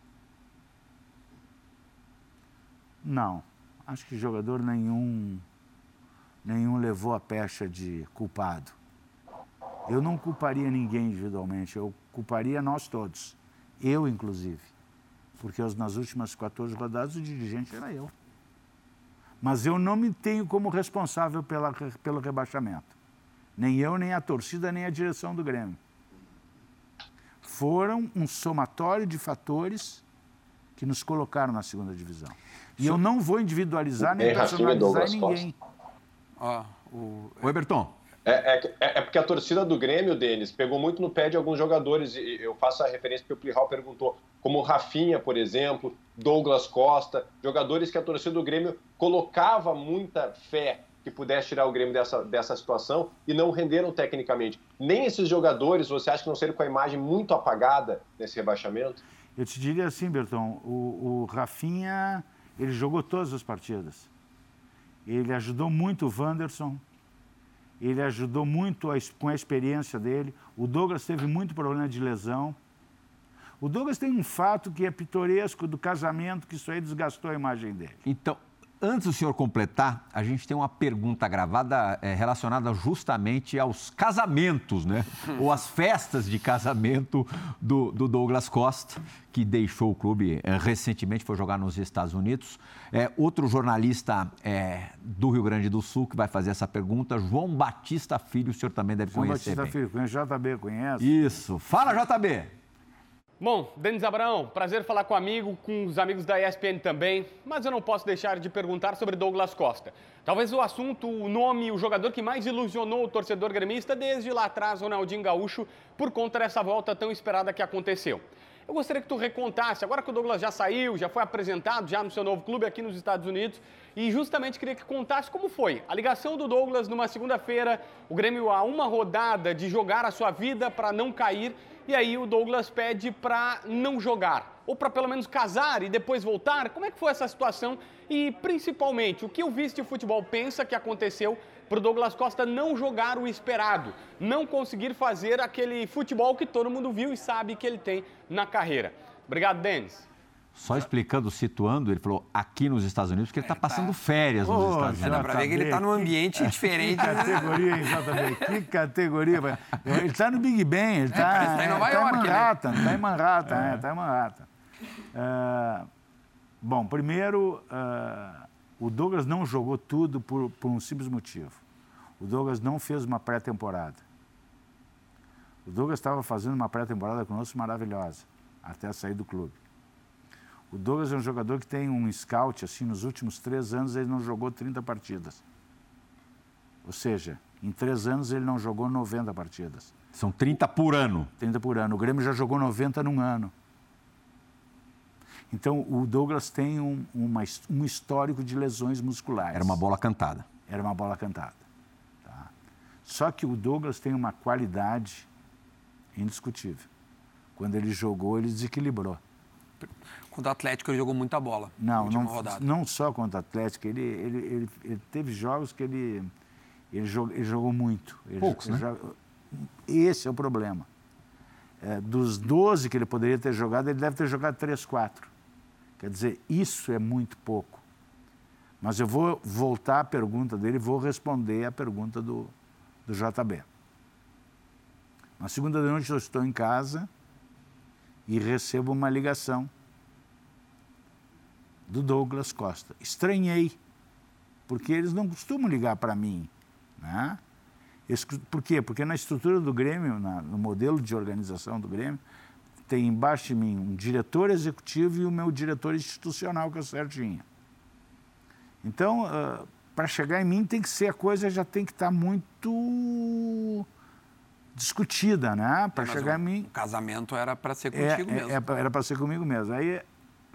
[SPEAKER 3] Não, acho que jogador nenhum, nenhum levou a pecha de culpado. Eu não culparia ninguém individualmente, eu culparia nós todos, eu inclusive, porque nas últimas 14 rodadas o dirigente era eu. Mas eu não me tenho como responsável pela, pelo rebaixamento. Nem eu, nem a torcida, nem a direção do Grêmio. Foram um somatório de fatores que nos colocaram na segunda divisão. E eu não vou individualizar nem
[SPEAKER 6] É, e
[SPEAKER 3] personalizar ninguém.
[SPEAKER 2] Ó, o...
[SPEAKER 1] Eberton,
[SPEAKER 6] É, é- é porque a torcida do Grêmio, Denis, pegou muito no pé de alguns jogadores. E eu faço a referência porque o Plihal perguntou, como o Rafinha, por exemplo, Douglas Costa, jogadores que a torcida do Grêmio colocava muita fé que pudesse tirar o Grêmio dessa, dessa situação e não renderam tecnicamente. Nem esses jogadores, você acha que não seriam com a imagem muito apagada nesse rebaixamento?
[SPEAKER 3] Eu te diria assim, Berton, o, o Rafinha, ele jogou todas as partidas. Ele ajudou muito o Wanderson, ele ajudou muito a com a experiência dele. O Douglas teve muito problema de lesão. O Douglas tem um fato que é pitoresco do casamento, que isso aí desgastou a imagem dele.
[SPEAKER 1] Então, antes do senhor completar, a gente tem uma pergunta gravada eh, relacionada justamente aos casamentos, né? Ou às festas de casamento do, do Douglas Costa, que deixou o clube eh, recentemente, foi jogar nos Estados Unidos. É, outro jornalista eh, do Rio Grande do Sul que vai fazer essa pergunta, João Batista Filho, o senhor também deve
[SPEAKER 3] João
[SPEAKER 1] conhecer
[SPEAKER 3] Batista
[SPEAKER 1] bem.
[SPEAKER 3] Filho, conhece JB, conhece?
[SPEAKER 1] Isso. Fala, JB!
[SPEAKER 7] Bom, Denis Abraão, prazer falar com amigo, com os amigos da ESPN também, mas eu não posso deixar de perguntar sobre Douglas Costa. Talvez o assunto, o nome, o jogador que mais ilusionou o torcedor gremista desde lá atrás, Ronaldinho Gaúcho, por conta dessa volta tão esperada que aconteceu. Eu gostaria que tu recontasse, agora que o Douglas já saiu, já foi apresentado já no seu novo clube aqui nos Estados Unidos, e justamente queria que contasse como foi a ligação do Douglas numa segunda-feira, o Grêmio a uma rodada de jogar a sua vida para não cair, e aí o Douglas pede para não jogar, ou para pelo menos casar e depois voltar. Como é que foi essa situação? E principalmente, o que o vice de futebol pensa que aconteceu para o Douglas Costa não jogar o esperado, não conseguir fazer aquele futebol que todo mundo viu e sabe que ele tem na carreira. Obrigado, Denis.
[SPEAKER 1] Só explicando, situando, ele falou aqui nos Estados Unidos, porque ele está passando férias nos
[SPEAKER 3] Ô,
[SPEAKER 1] Estados
[SPEAKER 2] É,
[SPEAKER 1] Unidos.
[SPEAKER 2] dá pra ver que ele tá num ambiente diferente.
[SPEAKER 3] Que
[SPEAKER 2] né?
[SPEAKER 3] categoria, JB? Que categoria. Ele está no Big Ben, ele está
[SPEAKER 2] ele tá em Nova York, né?
[SPEAKER 3] Manhattan, está em Manhattan, é, está em Manhattan. Ah, bom, primeiro, ah, o Douglas não jogou tudo por, por um simples motivo. O Douglas não fez uma pré-temporada. O Douglas estava fazendo uma pré-temporada conosco maravilhosa, até sair do clube. O Douglas é um jogador que tem um scout, assim, nos últimos três anos ele não jogou 30 partidas. Ou seja, em três anos ele não jogou 90 partidas.
[SPEAKER 1] São 30 por ano.
[SPEAKER 3] 30 por ano. O Grêmio já jogou 90 num ano. Então, o Douglas tem um, uma, um histórico de lesões musculares.
[SPEAKER 1] Era uma bola cantada.
[SPEAKER 3] Era uma bola cantada. tá? Só que o Douglas tem uma qualidade indiscutível. Quando ele jogou, ele desequilibrou.
[SPEAKER 2] Contra o Atlético ele jogou muita bola.
[SPEAKER 3] Não, não,
[SPEAKER 2] rodada.
[SPEAKER 3] não só contra o Atlético. Ele, ele, ele, ele teve jogos que ele, Ele jogou, ele jogou muito. Ele,
[SPEAKER 1] Poucos,
[SPEAKER 3] ele
[SPEAKER 1] né?
[SPEAKER 3] joga- Esse é o problema. É, dos 12 que ele poderia ter jogado, ele deve ter jogado 3, 4. Quer dizer, isso é muito pouco. Mas eu vou voltar à pergunta dele e vou responder à pergunta do, do JB. Na segunda de noite eu estou em casa e recebo uma ligação do Douglas Costa. Estranhei, porque eles não costumam ligar para mim. Né? Por quê? Porque na estrutura do Grêmio, na- no modelo de organização do Grêmio, tem embaixo de mim um diretor executivo e o meu diretor institucional, que é o Serginho. Então, para chegar em mim, tem que ser a coisa já tem que estar muito discutida, né? Para chegar
[SPEAKER 2] o,
[SPEAKER 3] em mim.
[SPEAKER 2] O casamento era para ser
[SPEAKER 3] É,
[SPEAKER 2] contigo
[SPEAKER 3] é-
[SPEAKER 2] mesmo.
[SPEAKER 3] é era para ser comigo mesmo. Aí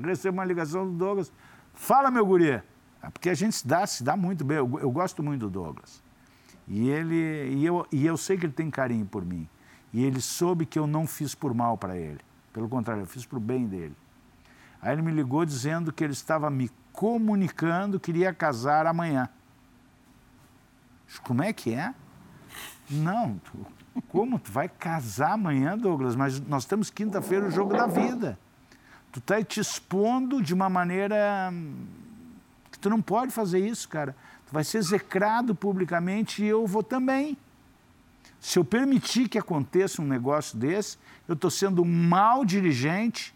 [SPEAKER 3] recebo uma ligação do Douglas. Fala, meu guri. Ah, Porque a gente se dá, se dá muito bem. Eu, eu gosto muito do Douglas. E, ele, e, eu, e eu sei que ele tem carinho por mim. E ele soube que eu não fiz por mal para ele. Pelo contrário, eu fiz para o bem dele. Aí ele me ligou dizendo que ele estava me comunicando que iria casar amanhã. Como é que é? Não, tu- como tu vai casar amanhã, Douglas? Mas nós temos quinta-feira o jogo da vida. Tu está te expondo de uma maneira hum, que tu não pode fazer isso, cara. Tu vai ser execrado publicamente e eu vou também. Se eu permitir que aconteça um negócio desse, eu estou sendo um mau dirigente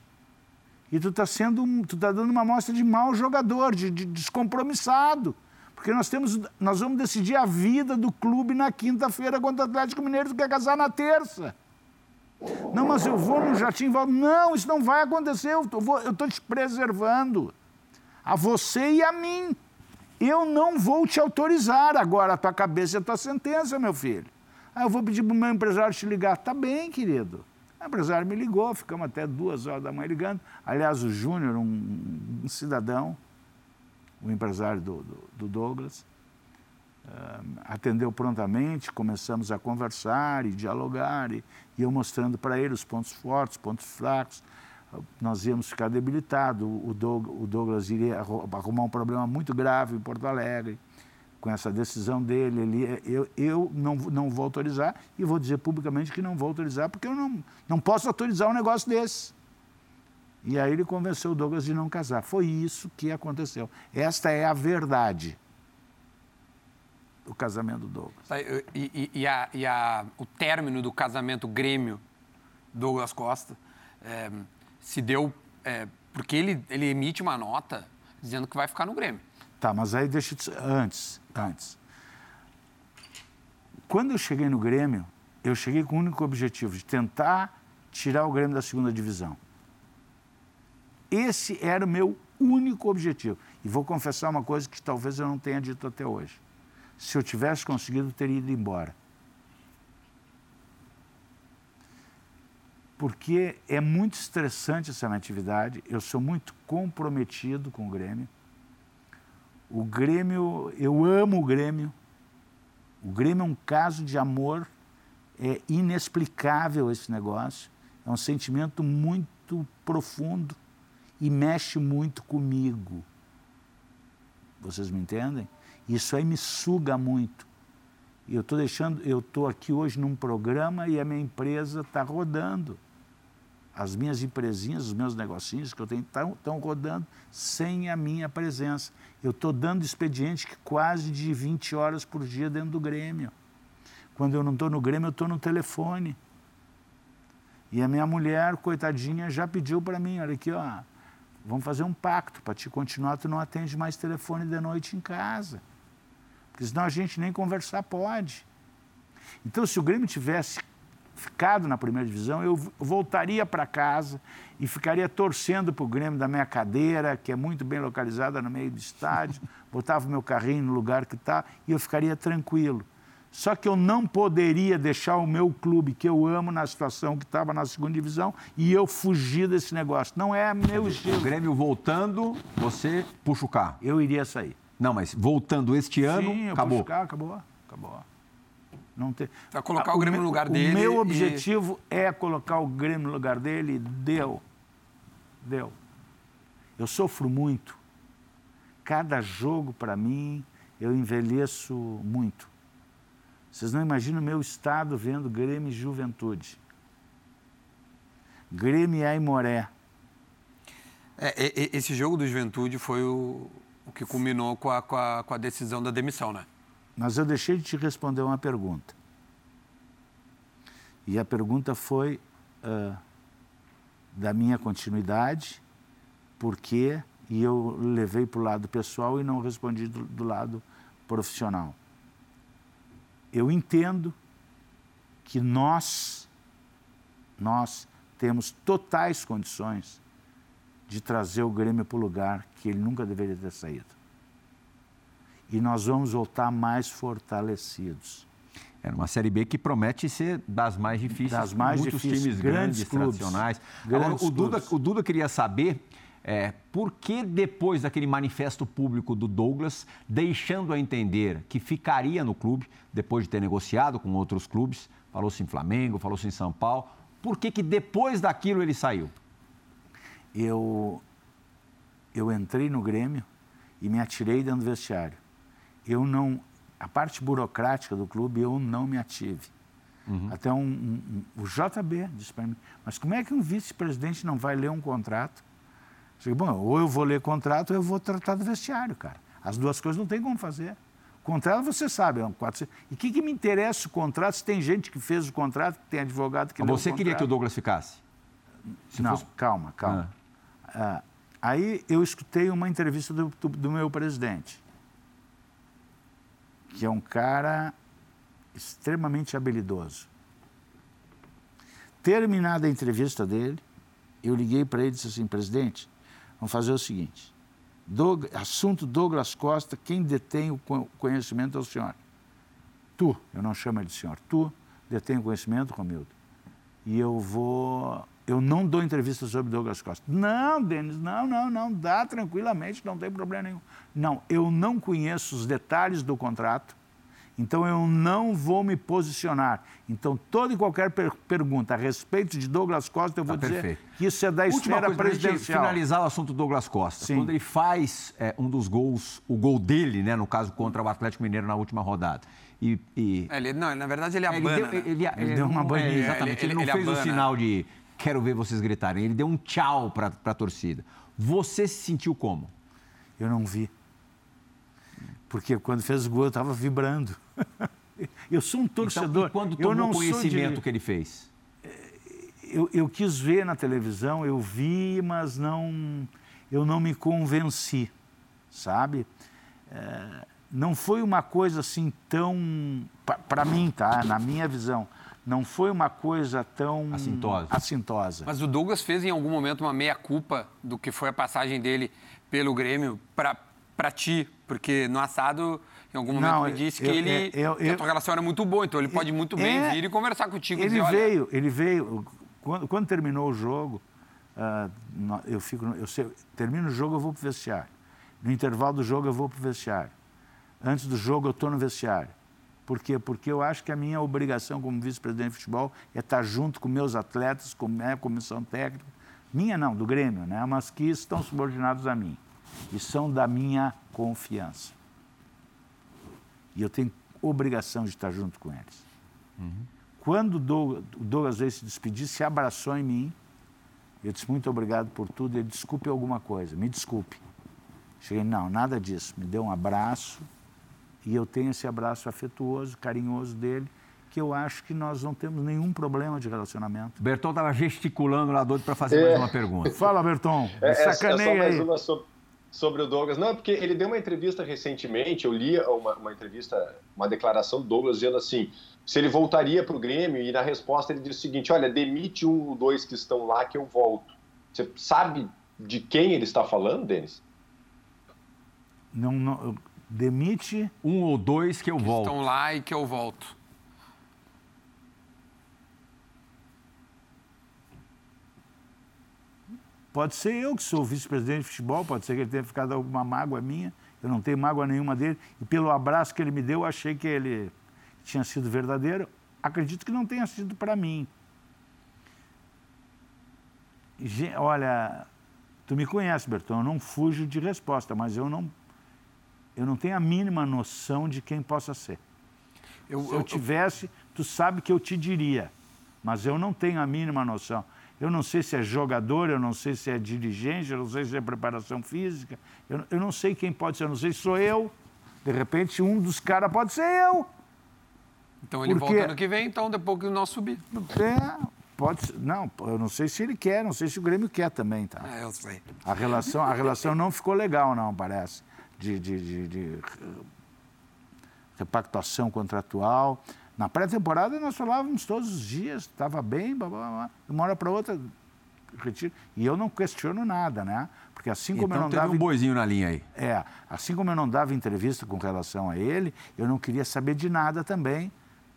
[SPEAKER 3] e tu está sendo, tu tá dando uma amostra de mau jogador, de, de descompromissado. Porque nós temos, nós vamos decidir a vida do clube na quinta-feira contra o Atlético Mineiro, tu quer casar na terça. Não, mas eu vou Jardim Val. Não, isso não vai acontecer. Eu estou te preservando. A você e a mim. Eu não vou te autorizar agora a tua cabeça e a tua sentença, meu filho. Ah, eu vou pedir para o meu empresário te ligar. Tá bem, querido. O empresário me ligou, ficamos até duas horas da manhã ligando. Aliás, o Júnior, um, um cidadão, o empresário do, do, do Douglas, atendeu prontamente, começamos a conversar e dialogar, e, e eu mostrando para ele os pontos fortes, pontos fracos. Nós íamos ficar debilitados, o, Doug, o Douglas iria arru- arrumar um problema muito grave em Porto Alegre, com essa decisão dele. Ele, eu eu não, não vou autorizar e vou dizer publicamente que não vou autorizar, porque eu não, não posso autorizar um negócio desse. E aí ele convenceu o Douglas de não casar. Foi isso que aconteceu. Esta é a verdade do casamento do Douglas.
[SPEAKER 2] Tá, E, e- e a- e a- o término do casamento Grêmio Douglas Costa é, se deu é, porque ele, ele emite uma nota dizendo que vai ficar no Grêmio.
[SPEAKER 3] Tá, mas aí deixa eu te... antes, antes. Quando eu cheguei no Grêmio, eu cheguei com o único objetivo de tentar tirar o Grêmio da segunda divisão. Esse era o meu único objetivo. E vou confessar uma coisa que talvez eu não tenha dito até hoje. Se eu tivesse conseguido, teria ido embora. Porque é muito estressante essa minha atividade, eu sou muito comprometido com o Grêmio. O Grêmio, eu amo o Grêmio. O Grêmio é um caso de amor, é inexplicável esse negócio. É um sentimento muito profundo e mexe muito comigo. Vocês me entendem? Isso aí me suga muito. Eu estou deixando, eu estou aqui hoje num programa e a minha empresa está rodando. As minhas empresinhas, os meus negocinhos que eu tenho estão rodando sem a minha presença. Eu estou dando expediente que quase de 20 horas por dia dentro do Grêmio. Quando eu não estou no Grêmio, eu estou no telefone. E a minha mulher, coitadinha, já pediu para mim, olha aqui, ó, vamos fazer um pacto para te continuar, tu não atende mais telefone de noite em casa. Porque senão a gente nem conversar pode. Então, se o Grêmio tivesse ficado na primeira divisão, eu voltaria para casa e ficaria torcendo para o Grêmio da minha cadeira, que é muito bem localizada no meio do estádio, botava o meu carrinho no lugar que está e eu ficaria tranquilo. Só que eu não poderia deixar o meu clube, que eu amo, na situação que estava na segunda divisão, e eu fugir desse negócio. Não é meu
[SPEAKER 1] O
[SPEAKER 3] estilo.
[SPEAKER 1] Grêmio voltando, você puxa o carro.
[SPEAKER 3] Eu iria sair.
[SPEAKER 1] Não, mas voltando este ano,
[SPEAKER 3] Sim, eu
[SPEAKER 1] acabou.
[SPEAKER 3] o carro, acabou. Acabou. Não tem...
[SPEAKER 2] Vai colocar
[SPEAKER 3] Ah,
[SPEAKER 2] o Grêmio
[SPEAKER 3] meu-
[SPEAKER 2] no lugar
[SPEAKER 3] o
[SPEAKER 2] dele
[SPEAKER 3] meu
[SPEAKER 2] e-
[SPEAKER 3] objetivo é colocar o Grêmio no lugar dele. Deu. Deu. Eu sofro muito. Cada jogo, para mim, eu envelheço muito. Vocês não imaginam o meu estado vendo Grêmio e Juventude. Grêmio e Aimoré.
[SPEAKER 2] É, esse jogo do Juventude foi o, o que culminou com a, com, a, com a decisão da demissão, né?
[SPEAKER 3] Mas eu deixei de te responder uma pergunta. E a pergunta foi uh, da minha continuidade, por quê, e eu levei para o lado pessoal e não respondi do, do lado profissional. Eu entendo que nós, nós temos totais condições de trazer o Grêmio para o lugar que ele nunca deveria ter saído. E nós vamos voltar mais fortalecidos.
[SPEAKER 1] Era uma Série B que promete ser das mais difíceis.
[SPEAKER 3] Das mais
[SPEAKER 1] muitos
[SPEAKER 3] difíceis,
[SPEAKER 1] times
[SPEAKER 3] grandes,
[SPEAKER 1] grandes,
[SPEAKER 3] clubes,
[SPEAKER 1] tradicionais.
[SPEAKER 3] Grandes
[SPEAKER 1] Agora, o, Duda, o Duda queria saber é, por que depois daquele manifesto público do Douglas, deixando a entender que ficaria no clube, depois de ter negociado com outros clubes, falou-se em Flamengo, falou-se em São Paulo, por que, que depois daquilo ele saiu?
[SPEAKER 3] Eu, eu entrei no Grêmio e me atirei dentro do vestiário. Eu não, a parte burocrática do clube eu não me ative. Uhum. Até um, um, um, o JB disse para mim, mas como é que um vice-presidente não vai ler um contrato? Eu disse, bom, ou eu vou ler contrato ou eu vou tratar do vestiário, cara. As duas coisas não tem como fazer. Contrato você sabe, é um 400. E o que, que, me interessa o contrato se tem gente que fez o contrato, que tem advogado que
[SPEAKER 1] Você queria que o Douglas ficasse?
[SPEAKER 3] Se não, fosse... calma, calma. Ah. Ah, aí eu escutei uma entrevista do, do, do meu presidente, que é um cara extremamente habilidoso. Terminada a entrevista dele, eu liguei para ele e disse assim, presidente, vamos fazer o seguinte, assunto Douglas Costa, quem detém o conhecimento é o senhor. Tu, eu não chamo ele de senhor, tu detém o conhecimento, Romildo. E eu vou. Eu não dou entrevista sobre Douglas Costa. Não, Denis, não, não, não, dá tranquilamente, não tem problema nenhum. Não, eu não conheço os detalhes do contrato, então eu não vou me posicionar. Então, toda e qualquer per pergunta a respeito de Douglas Costa, eu vou
[SPEAKER 1] tá
[SPEAKER 3] dizer
[SPEAKER 1] perfeito.
[SPEAKER 3] que isso é da
[SPEAKER 1] Última
[SPEAKER 3] esfera
[SPEAKER 1] coisa,
[SPEAKER 3] presidencial.
[SPEAKER 1] finalizar o assunto do Douglas Costa.
[SPEAKER 3] Sim.
[SPEAKER 1] Quando ele faz é, um dos gols, o gol dele, né, no caso contra o Atlético Mineiro na última rodada. E, e...
[SPEAKER 2] É, ele, não, na verdade ele
[SPEAKER 1] É,
[SPEAKER 2] abana.
[SPEAKER 1] ele, deu,
[SPEAKER 2] né?
[SPEAKER 1] ele, ele
[SPEAKER 3] deu uma
[SPEAKER 1] é, exatamente.
[SPEAKER 2] Ele-
[SPEAKER 1] Ele, não
[SPEAKER 2] ele
[SPEAKER 1] fez o
[SPEAKER 2] abana.
[SPEAKER 1] sinal de quero ver vocês gritarem. Ele deu um tchau para a torcida. Você se sentiu como?
[SPEAKER 3] Eu não vi. Porque quando fez o gol eu estava vibrando. Eu sou um torcedor.
[SPEAKER 1] Então, quando
[SPEAKER 3] eu
[SPEAKER 1] tomou
[SPEAKER 3] não sou
[SPEAKER 1] conhecimento
[SPEAKER 3] de...
[SPEAKER 1] que ele fez?
[SPEAKER 3] eu, eu quis ver na televisão, eu vi, mas não, eu não me convenci, sabe? É, não foi uma coisa assim tão, para mim, tá? Na minha visão, não foi uma coisa tão
[SPEAKER 1] Assintosa.
[SPEAKER 3] assintosa.
[SPEAKER 2] Mas o Douglas fez em algum momento uma meia-culpa do que foi a passagem dele pelo Grêmio para ti, porque no assado, em algum momento,
[SPEAKER 3] Não,
[SPEAKER 2] ele disse
[SPEAKER 3] eu-
[SPEAKER 2] que, ele,
[SPEAKER 3] eu-
[SPEAKER 2] que a
[SPEAKER 3] eu-
[SPEAKER 2] tua relação era muito boa, então ele pode muito bem
[SPEAKER 3] É,
[SPEAKER 2] vir e conversar contigo
[SPEAKER 3] Ele
[SPEAKER 2] dizer, olha,
[SPEAKER 3] veio, ele veio. Quando, quando terminou o jogo, no- eu fico, no- eu sei, termino o jogo, eu vou para o vestiário. No intervalo do jogo, eu vou para o vestiário. Antes do jogo, eu estou no vestiário. Por quê? Porque eu acho que a minha obrigação como vice-presidente de futebol é estar junto com meus atletas, com a comissão técnica. Minha não, do Grêmio, né? mas que estão subordinados a mim. E são da minha confiança. E eu tenho obrigação de estar junto com eles. Quando o Douglas, o Douglas veio se despedir, se abraçou em mim. Eu disse muito obrigado por tudo. Ele desculpe alguma coisa, me desculpe. Cheguei, não, nada disso. Me deu um abraço e eu tenho esse abraço afetuoso, carinhoso dele, que eu acho que nós não temos nenhum problema de relacionamento.
[SPEAKER 1] Berton estava gesticulando lá doido para fazer
[SPEAKER 6] É.
[SPEAKER 1] mais uma pergunta.
[SPEAKER 3] Fala, Berton,
[SPEAKER 6] É, é, é
[SPEAKER 3] sacaneia
[SPEAKER 6] só mais
[SPEAKER 3] aí.
[SPEAKER 6] uma sobre, sobre o Douglas. Não, porque ele deu uma entrevista recentemente, eu li uma, uma entrevista, uma declaração do Douglas dizendo assim, se ele voltaria para o Grêmio, e na resposta ele disse o seguinte, olha, demite um ou dois que estão lá que eu volto. Você sabe de quem ele está falando, Denis?
[SPEAKER 3] Não, não, demite
[SPEAKER 1] Um ou dois que eu volto.
[SPEAKER 2] estão lá e que eu volto.
[SPEAKER 3] Pode ser eu que sou vice-presidente de futebol, pode ser que ele tenha ficado alguma mágoa minha. Eu não tenho mágoa nenhuma dele. E pelo abraço que ele me deu, eu achei que ele tinha sido verdadeiro. Acredito que não tenha sido para mim. Olha, tu me conhece, Bertão, eu não fujo de resposta, mas eu não, eu não tenho a mínima noção de quem possa ser. Eu, Se eu, eu tivesse, tu sabe que eu te diria, mas eu não tenho a mínima noção. Eu não sei se é jogador, eu não sei se é dirigente, eu não sei se é preparação física, eu, eu não sei quem pode ser, eu não sei se sou eu. De repente, um dos caras pode ser eu.
[SPEAKER 2] Então ele Porque... volta ano que vem, então depois que nós subir.
[SPEAKER 3] É, pode ser. Não, eu não sei se ele quer, não sei se o Grêmio quer também, tá?
[SPEAKER 2] É, eu sei.
[SPEAKER 3] A relação, a relação não ficou legal, não, parece. De, de, de, de repactuação contratual. Na pré-temporada nós falávamos todos os dias, estava bem, blá, blá, blá. de uma hora para outra, retiro. E eu não questiono nada, né? Porque assim como
[SPEAKER 1] então,
[SPEAKER 3] eu não
[SPEAKER 1] teve
[SPEAKER 3] dava.
[SPEAKER 1] um boizinho na linha aí.
[SPEAKER 3] É, assim como eu não dava entrevista com relação a ele, eu não queria saber de nada também,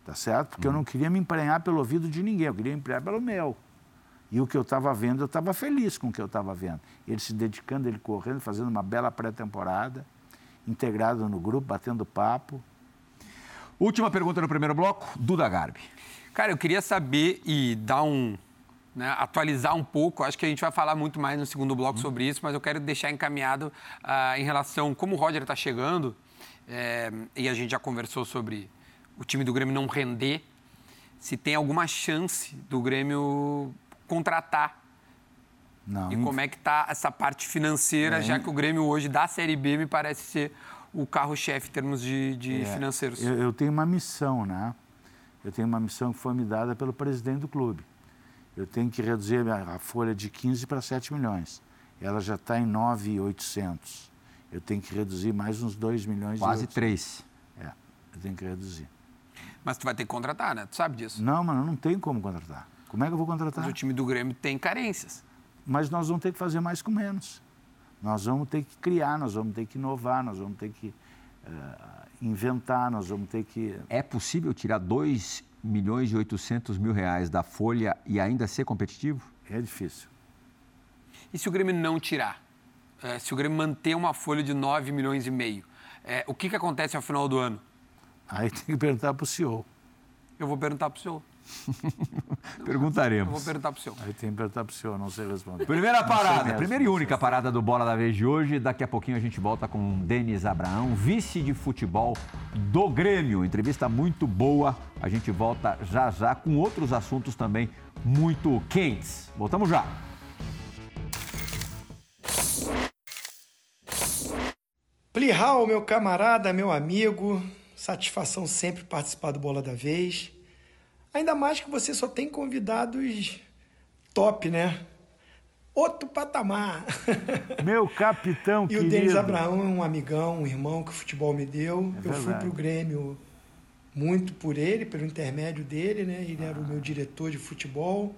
[SPEAKER 3] tá certo? Porque hum. eu não queria me emprenhar pelo ouvido de ninguém, eu queria me emprenhar pelo meu. E o que eu estava vendo, eu estava feliz com o que eu estava vendo. Ele se dedicando, ele correndo, fazendo uma bela pré-temporada, integrado no grupo, batendo papo.
[SPEAKER 1] Última pergunta no primeiro bloco, Duda Garbi.
[SPEAKER 2] Cara, eu queria saber e dar um. Né, atualizar um pouco, acho que a gente vai falar muito mais no segundo bloco sobre isso, mas eu quero deixar encaminhado uh, em relação como o Roger está chegando, é, e a gente já conversou sobre o time do Grêmio não render, se tem alguma chance do Grêmio contratar. Não. E como é que está essa parte financeira, é. já que o Grêmio hoje da Série B me parece ser o carro-chefe em termos de, de é, financeiros?
[SPEAKER 3] Eu, eu, tenho uma missão, né? Eu tenho uma missão que foi me dada pelo presidente do clube. Eu tenho que reduzir a, a folha de 15 para 7 milhões. Ela já está em 9,800. Eu tenho que reduzir mais uns 2 milhões
[SPEAKER 1] Quase 3.
[SPEAKER 3] É, eu tenho que reduzir.
[SPEAKER 2] Mas tu vai ter que contratar, né? Tu sabe disso?
[SPEAKER 3] Não, mano, não tem como contratar. Como é que eu vou contratar?
[SPEAKER 2] Mas o time do Grêmio tem carências.
[SPEAKER 3] Mas nós vamos ter que fazer mais com menos. Nós vamos ter que criar, nós vamos ter que inovar, nós vamos ter que uh, inventar, nós vamos ter que.
[SPEAKER 1] É possível tirar 2 milhões e 800 mil reais da folha e ainda ser competitivo?
[SPEAKER 3] É difícil.
[SPEAKER 2] E se o Grêmio não tirar? É, se o Grêmio manter uma folha de 9 milhões e meio, é, o que, que acontece ao final do ano?
[SPEAKER 3] Aí tem que perguntar para o senhor.
[SPEAKER 2] Eu vou perguntar para o senhor.
[SPEAKER 1] Perguntaremos.
[SPEAKER 2] Eu vou perguntar para o senhor.
[SPEAKER 3] Aí tem que perguntar para o senhor, não sei responder.
[SPEAKER 1] Primeira parada, primeira e única parada do Bola da Vez de hoje. Daqui a pouquinho a gente volta com Denis Abraão, vice de futebol do Grêmio. Entrevista muito boa. A gente volta já já com outros assuntos também muito quentes. Voltamos já.
[SPEAKER 8] Plihal, meu camarada, meu amigo, satisfação sempre participar do Bola da Vez. Ainda mais que você só tem convidados top, né? Outro patamar.
[SPEAKER 3] Meu capitão
[SPEAKER 8] e
[SPEAKER 3] querido.
[SPEAKER 8] E o Denis Abraão é um amigão, um irmão que o futebol me deu. É eu fui pro Grêmio muito por ele, pelo intermédio dele, né? Ele era o meu diretor de futebol.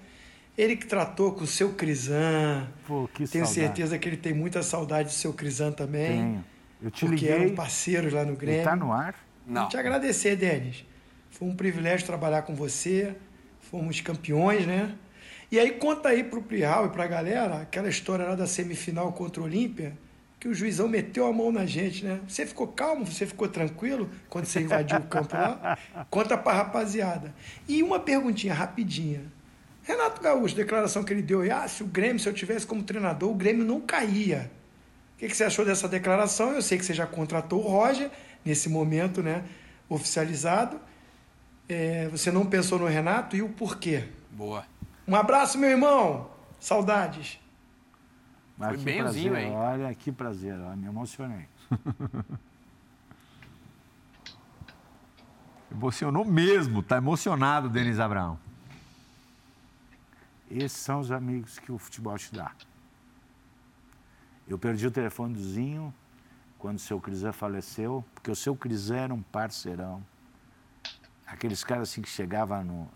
[SPEAKER 8] Ele que tratou com o seu Crisan.
[SPEAKER 3] Pô, que
[SPEAKER 8] Tenho
[SPEAKER 3] saudade.
[SPEAKER 8] certeza que ele tem muita saudade do seu Crisan também.
[SPEAKER 3] Tenho. Eu te
[SPEAKER 8] porque
[SPEAKER 3] liguei.
[SPEAKER 8] eram parceiros lá no Grêmio.
[SPEAKER 3] Ele tá no ar?
[SPEAKER 2] Não.
[SPEAKER 8] Vou te agradecer, Denis. Foi um privilégio trabalhar com você. Fomos campeões, né? E aí conta aí pro Prihal e pra galera aquela história lá da semifinal contra o Olímpia, que o juizão meteu a mão na gente, né? Você ficou calmo, você ficou tranquilo quando você invadiu o campo lá? Conta pra rapaziada. E uma perguntinha rapidinha. Renato Gaúcho, declaração que ele deu, ah, se o Grêmio, se eu tivesse como treinador, o Grêmio não caía. O que, que você achou dessa declaração? Eu sei que você já contratou o Roger nesse momento, né? Oficializado. É, você não pensou no Renato e o porquê?
[SPEAKER 2] Boa.
[SPEAKER 8] Um abraço, meu irmão. Saudades.
[SPEAKER 2] Foi bemzinho, hein?
[SPEAKER 3] Olha, que prazer. Olha, me emocionei.
[SPEAKER 1] Emocionou mesmo. Tá emocionado, Denis Abraão.
[SPEAKER 3] Esses são os amigos que o futebol te dá. Eu perdi o telefone do Zinho quando o seu Crisan faleceu, porque o seu Crisan era um parceirão aqueles caras assim que chegavam no,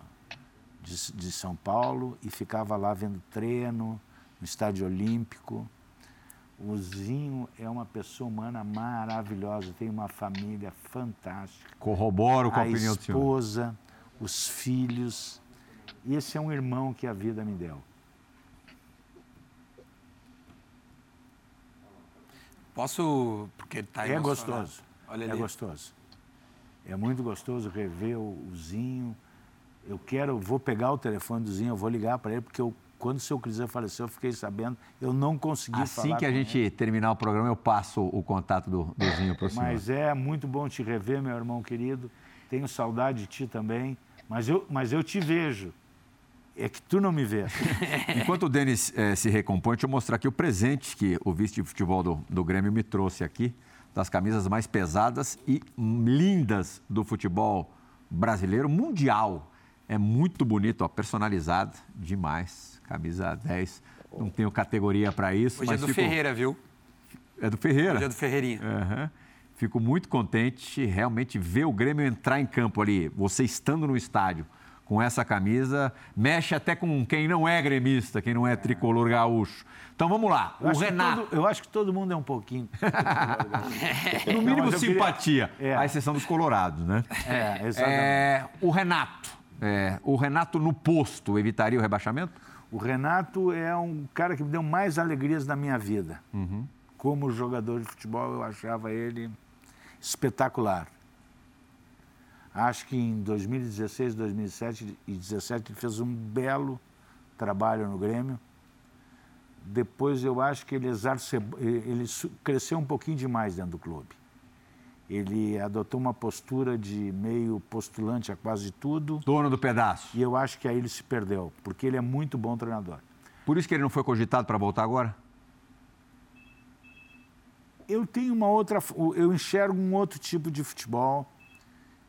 [SPEAKER 3] de, de, São Paulo e ficava lá vendo treino no estádio olímpico. O Zinho é uma pessoa humana maravilhosa, tem uma família fantástica.
[SPEAKER 1] Corroboro com a, a opinião
[SPEAKER 3] do senhor. A esposa, os filhos. E esse é um irmão que a vida me deu.
[SPEAKER 2] Posso, porque está
[SPEAKER 3] É gostoso. Olha é ali. gostoso. É muito gostoso rever o, Zinho. Eu quero, vou pegar o telefone do Zinho, eu vou ligar para ele, porque eu, quando o seu Crisan faleceu, eu fiquei sabendo, eu não consegui
[SPEAKER 1] assim
[SPEAKER 3] falar.
[SPEAKER 1] Assim que a gente
[SPEAKER 3] ele.
[SPEAKER 1] terminar o programa, eu passo o contato do, do Zinho para o senhor.
[SPEAKER 3] Mas é muito bom te rever, meu irmão querido. Tenho saudade de ti também, mas eu, mas eu te vejo. É que tu não me vê.
[SPEAKER 1] Enquanto o Denis eh, se recompõe, deixa eu mostrar aqui o presente que o vice de futebol do, do Grêmio me trouxe aqui, das camisas mais pesadas e lindas do futebol brasileiro, mundial. É muito bonito, ó, personalizado demais. Camisa 10. Não tenho categoria para isso.
[SPEAKER 2] Hoje é
[SPEAKER 1] mas
[SPEAKER 2] do
[SPEAKER 1] fico-
[SPEAKER 2] Ferreira, viu?
[SPEAKER 1] É do Ferreira.
[SPEAKER 2] Hoje é do Ferreirinha.
[SPEAKER 1] Aham. Fico muito contente realmente ver o Grêmio entrar em campo ali, você estando no estádio com essa camisa, mexe até com quem não é gremista, quem não é tricolor gaúcho. Então vamos lá,
[SPEAKER 3] Eu
[SPEAKER 1] o
[SPEAKER 3] acho que
[SPEAKER 1] Renato,
[SPEAKER 3] todo- eu acho que todo mundo é um pouquinho.
[SPEAKER 1] no mínimo
[SPEAKER 3] mas eu queria-
[SPEAKER 1] simpatia,
[SPEAKER 3] É.
[SPEAKER 1] à exceção dos colorados, né?
[SPEAKER 3] É, exatamente.
[SPEAKER 1] É, o Renato, é, o Renato no posto evitaria o rebaixamento?
[SPEAKER 3] O Renato é um cara que me deu mais alegrias na minha vida. Como jogador de futebol, eu achava ele espetacular. Acho que em 2016, 2017 e 2017 ele fez um belo trabalho no Grêmio. Depois eu acho que ele, exacerbou- ele cresceu um pouquinho demais dentro do clube. Ele adotou uma postura de meio postulante a quase tudo.
[SPEAKER 1] Dono do pedaço.
[SPEAKER 3] E eu acho que aí ele se perdeu, porque ele é muito bom treinador.
[SPEAKER 1] Por isso que ele não foi cogitado para voltar agora?
[SPEAKER 3] Eu tenho uma outra. Eu enxergo um outro tipo de futebol.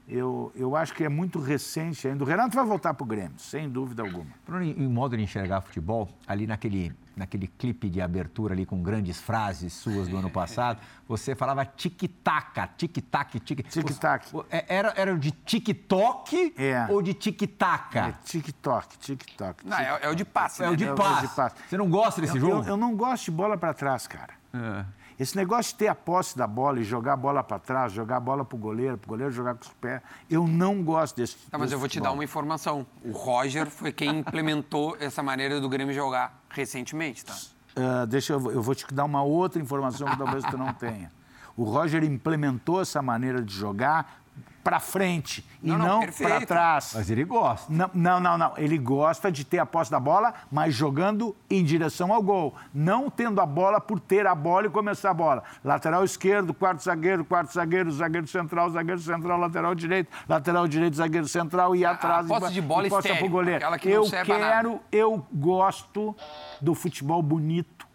[SPEAKER 3] Eu, eu acho que é muito recente ainda. O Renato vai voltar para o Grêmio, sem dúvida alguma.
[SPEAKER 1] Falando em, modo de enxergar futebol, ali naquele, naquele clipe de abertura ali com grandes frases suas do ano passado, você falava tic-tac, tic-tac, tic
[SPEAKER 3] Tic-tac.
[SPEAKER 1] O- é- Era, era de tic-toc
[SPEAKER 3] É.
[SPEAKER 1] ou de tic-tac?
[SPEAKER 3] É TikTok, TikTok.
[SPEAKER 2] Não, é, é o de passe,
[SPEAKER 1] É
[SPEAKER 2] né?
[SPEAKER 1] o de
[SPEAKER 3] É o
[SPEAKER 1] passe.
[SPEAKER 3] de passe.
[SPEAKER 1] Você não gosta desse
[SPEAKER 3] Eu,
[SPEAKER 1] jogo?
[SPEAKER 3] eu, eu não gosto de bola para trás, cara.
[SPEAKER 1] É.
[SPEAKER 3] Esse negócio de ter a posse da bola e jogar a bola para trás, jogar a bola para o goleiro, para o goleiro jogar com os pés, eu não gosto desse
[SPEAKER 2] Tá, mas
[SPEAKER 3] desse
[SPEAKER 2] eu vou te
[SPEAKER 3] futebol.
[SPEAKER 2] dar uma informação. O Roger foi quem implementou essa maneira do Grêmio jogar recentemente, tá?
[SPEAKER 3] Ah, deixa eu, eu vou te dar uma outra informação que talvez tu não tenha. O Roger implementou essa maneira de jogar para frente e
[SPEAKER 2] Não, não,
[SPEAKER 3] para trás.
[SPEAKER 1] Mas ele gosta.
[SPEAKER 3] Não, não, não, não. Ele gosta de ter a posse da bola, mas jogando em direção ao gol. Não tendo a bola por ter a bola e começar a bola. Lateral esquerdo, quarto zagueiro, quarto zagueiro, zagueiro central, zagueiro central, lateral direito, lateral direito, zagueiro central e atrás.
[SPEAKER 2] posse
[SPEAKER 3] e-
[SPEAKER 2] de bola
[SPEAKER 3] e posse
[SPEAKER 2] estéril,
[SPEAKER 3] pro goleiro.
[SPEAKER 2] que
[SPEAKER 3] eu
[SPEAKER 2] a
[SPEAKER 3] quero, eu gosto do futebol bonito.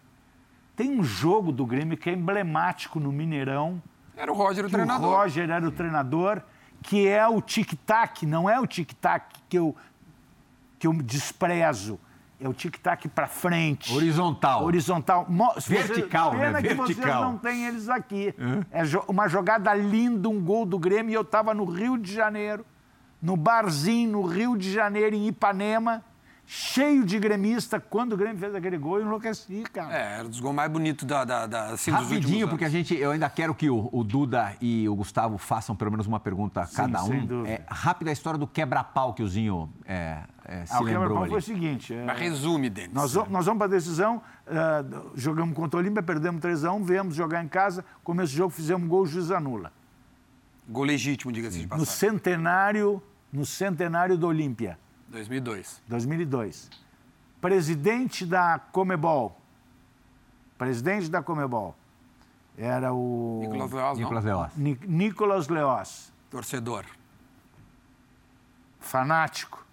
[SPEAKER 3] Tem um jogo do Grêmio que é emblemático no Mineirão,
[SPEAKER 2] Era o Roger o
[SPEAKER 3] que o
[SPEAKER 2] treinador.
[SPEAKER 3] Roger era o treinador, que é o tic-tac, não é o tic-tac que eu, que eu desprezo. É o tic-tac para frente.
[SPEAKER 1] Horizontal.
[SPEAKER 3] Horizontal.
[SPEAKER 1] Vertical, né?
[SPEAKER 3] Pena que vocês
[SPEAKER 1] Vertical.
[SPEAKER 3] não têm eles aqui. É jo- uma jogada linda, um gol do Grêmio. E eu estava no Rio de Janeiro, no barzinho no Rio de Janeiro, em Ipanema, cheio de gremista. Quando o Grêmio fez aquele gol, eu enlouqueci, cara.
[SPEAKER 2] É, era dos gols mais bonitos da, da, da, assim, dos
[SPEAKER 1] Rapidinho, porque a gente, eu ainda quero que o, o Duda e o Gustavo façam pelo menos uma pergunta a cada um. É, rápida a história do quebra-pau que o Zinho é, é, se
[SPEAKER 3] Ah, o
[SPEAKER 1] lembrou
[SPEAKER 3] quebra-pau
[SPEAKER 1] ali.
[SPEAKER 3] foi o seguinte. é,
[SPEAKER 2] Mas resume, Denis.
[SPEAKER 3] Nós, vamos- nós vamos para a decisão, ah, jogamos contra o Olímpia, perdemos 3x1, viemos jogar em casa, começo do jogo fizemos um gol, o juiz anula.
[SPEAKER 2] Gol legítimo, diga-se de
[SPEAKER 3] No
[SPEAKER 2] passagem.
[SPEAKER 3] centenário, no centenário do Olímpia,
[SPEAKER 2] 2002.
[SPEAKER 3] 2002. Presidente da Comebol, presidente da Comebol, era o
[SPEAKER 2] Nicolas Leoz.
[SPEAKER 1] Nicolas Leoz.
[SPEAKER 3] Ni- Nicolas Leoz,
[SPEAKER 2] Torcedor.
[SPEAKER 3] fanático,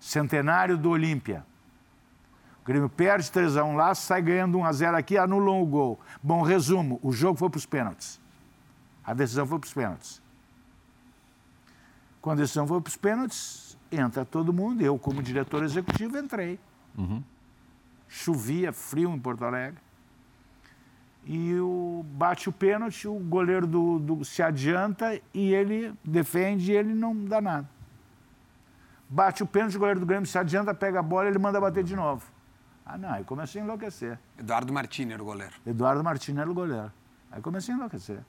[SPEAKER 3] centenário do Olímpia. O Grêmio perde 3x1 lá, sai ganhando 1x0 aqui, anulam o gol. Bom, resumo, o jogo foi para os pênaltis. A decisão foi para os pênaltis. Quando a decisão foi para os pênaltis, entra todo mundo, eu como diretor executivo entrei. Chovia, frio em Porto Alegre. E o, bate o pênalti, o goleiro do, do- se adianta e ele defende e ele não dá nada. Bate o pênalti, o goleiro do Grêmio se adianta, pega a bola e ele manda bater de novo. Ah, não, aí comecei a enlouquecer.
[SPEAKER 2] Eduardo Martini era o goleiro.
[SPEAKER 3] Eduardo Martins era o goleiro. Aí comecei a enlouquecer.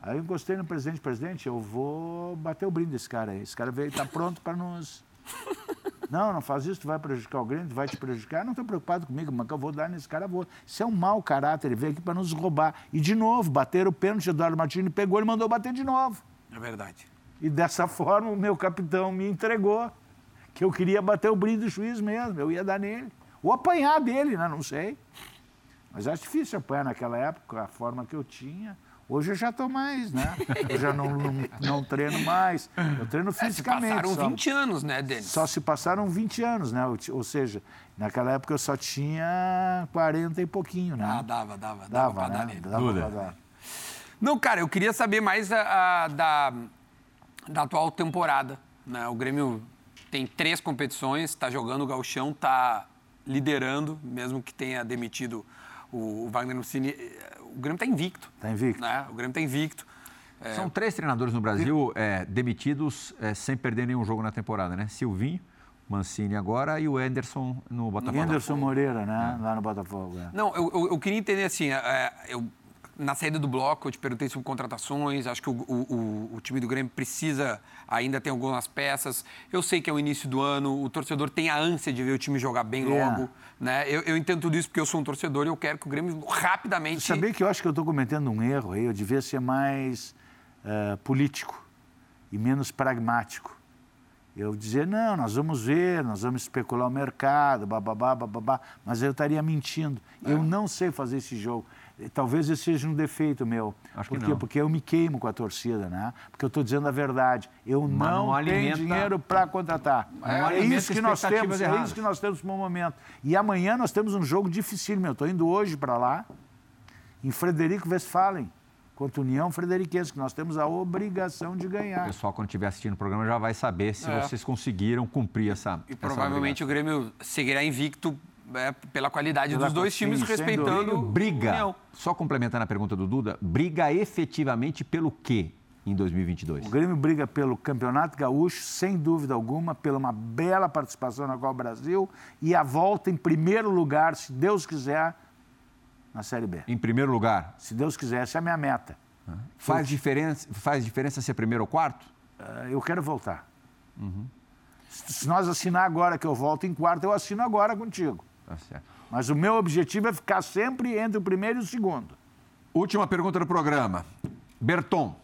[SPEAKER 3] Aí eu encostei no presidente, presidente, eu vou bater o brinde desse cara aí. Esse cara veio, tá pronto para nos. Não, não faz isso, tu vai prejudicar o Grêmio, tu vai te prejudicar. Não estou preocupado comigo, mas que eu vou dar nesse cara, vou. Isso é um mau caráter, ele veio aqui para nos roubar. E de novo, bateram o pênalti, Eduardo Martins pegou e mandou bater de novo.
[SPEAKER 2] É verdade.
[SPEAKER 3] E dessa forma o meu capitão me entregou que eu queria bater o brinde do juiz mesmo, eu ia dar nele. Ou apanhar dele, né? Não sei. Mas acho difícil apanhar naquela época, a forma que eu tinha. Hoje eu já estou mais, né? Eu já não, não, não treino mais. Eu treino
[SPEAKER 2] É, se
[SPEAKER 3] fisicamente.
[SPEAKER 2] passaram
[SPEAKER 3] só.
[SPEAKER 2] 20 anos, né, Denis?
[SPEAKER 3] Só se passaram 20 anos, né? Ou seja, naquela época eu só tinha 40 e pouquinho, né?
[SPEAKER 2] Ah, dava, dava, dava,
[SPEAKER 3] Dava,
[SPEAKER 2] pra dar
[SPEAKER 3] né?
[SPEAKER 2] nele.
[SPEAKER 3] Dava
[SPEAKER 1] Duda.
[SPEAKER 3] pra dar.
[SPEAKER 2] Não, cara, eu queria saber mais a- a- da, da atual temporada. Né? O Grêmio tem três competições, está jogando o gauchão, está liderando, mesmo que tenha demitido o, o Wagner Nucini. O Grêmio está invicto.
[SPEAKER 3] Tá invicto.
[SPEAKER 2] Né? O Grêmio está invicto.
[SPEAKER 1] São três treinadores no Brasil é, demitidos é, sem perder nenhum jogo na temporada, né? Silvinho, Mancini agora e o Anderson no Botafogo.
[SPEAKER 3] Anderson Moreira, né? Lá no Botafogo. é.
[SPEAKER 2] Não, eu, eu, eu queria entender assim, é, eu, na saída do bloco eu te perguntei sobre contratações, acho que o, o, o- time do Grêmio precisa, ainda tem algumas peças. Eu sei que é o início do ano, o torcedor tem a ânsia de ver o time jogar bem
[SPEAKER 3] É.
[SPEAKER 2] logo. Né? Eu, eu entendo tudo isso porque eu sou um torcedor e eu quero que o Grêmio rapidamente...
[SPEAKER 3] Sabia que eu acho que eu estou cometendo um erro aí? Eu devia ser mais eh, político e menos pragmático. Eu dizer, não, nós vamos ver, nós vamos especular o mercado, bababá, bababá, mas eu estaria mentindo.
[SPEAKER 1] É.
[SPEAKER 3] Eu não sei fazer esse jogo. Talvez esse seja um defeito meu.
[SPEAKER 1] Acho
[SPEAKER 3] Por quê?
[SPEAKER 1] não.
[SPEAKER 3] Porque eu me queimo com a torcida, né? Porque eu estou dizendo a verdade. Eu
[SPEAKER 1] Mas
[SPEAKER 3] não,
[SPEAKER 1] não
[SPEAKER 3] tenho
[SPEAKER 1] alimenta-
[SPEAKER 3] dinheiro para contratar.
[SPEAKER 1] Não
[SPEAKER 3] É, isso que nós temos, é
[SPEAKER 1] erradas.
[SPEAKER 3] isso que nós temos no momento. E amanhã nós temos um jogo difícil, meu. Estou indo hoje para lá, em Frederico Westphalen, contra a União Frederiquense, que nós temos a obrigação de
[SPEAKER 1] O
[SPEAKER 3] ganhar.
[SPEAKER 1] pessoal, quando estiver assistindo o programa, já vai saber se
[SPEAKER 2] É.
[SPEAKER 1] vocês conseguiram cumprir essa.
[SPEAKER 2] E
[SPEAKER 1] essa
[SPEAKER 2] provavelmente o Grêmio seguirá invicto é, pela qualidade
[SPEAKER 3] Pela-
[SPEAKER 2] dos dois
[SPEAKER 3] sim,
[SPEAKER 2] times, respeitando
[SPEAKER 3] dúvida.
[SPEAKER 2] o
[SPEAKER 1] briga.
[SPEAKER 2] União.
[SPEAKER 1] Só complementando a pergunta do Duda, briga efetivamente pelo quê em 2022?
[SPEAKER 3] O Grêmio briga pelo Campeonato Gaúcho, sem dúvida alguma, pela uma bela participação na Copa Brasil e a volta em primeiro lugar, se Deus quiser, na Série B.
[SPEAKER 1] Em primeiro lugar,
[SPEAKER 3] Se Deus quiser, essa é a minha meta.
[SPEAKER 1] faz diferença, faz diferença ser primeiro ou quarto?
[SPEAKER 3] Eh, Eu quero voltar. Se se nós assinar agora que eu volto em quarto, eu assino agora contigo.
[SPEAKER 1] Tá certo.
[SPEAKER 3] Mas o meu objetivo é ficar sempre entre o primeiro e o segundo.
[SPEAKER 1] Última pergunta do programa. Berton,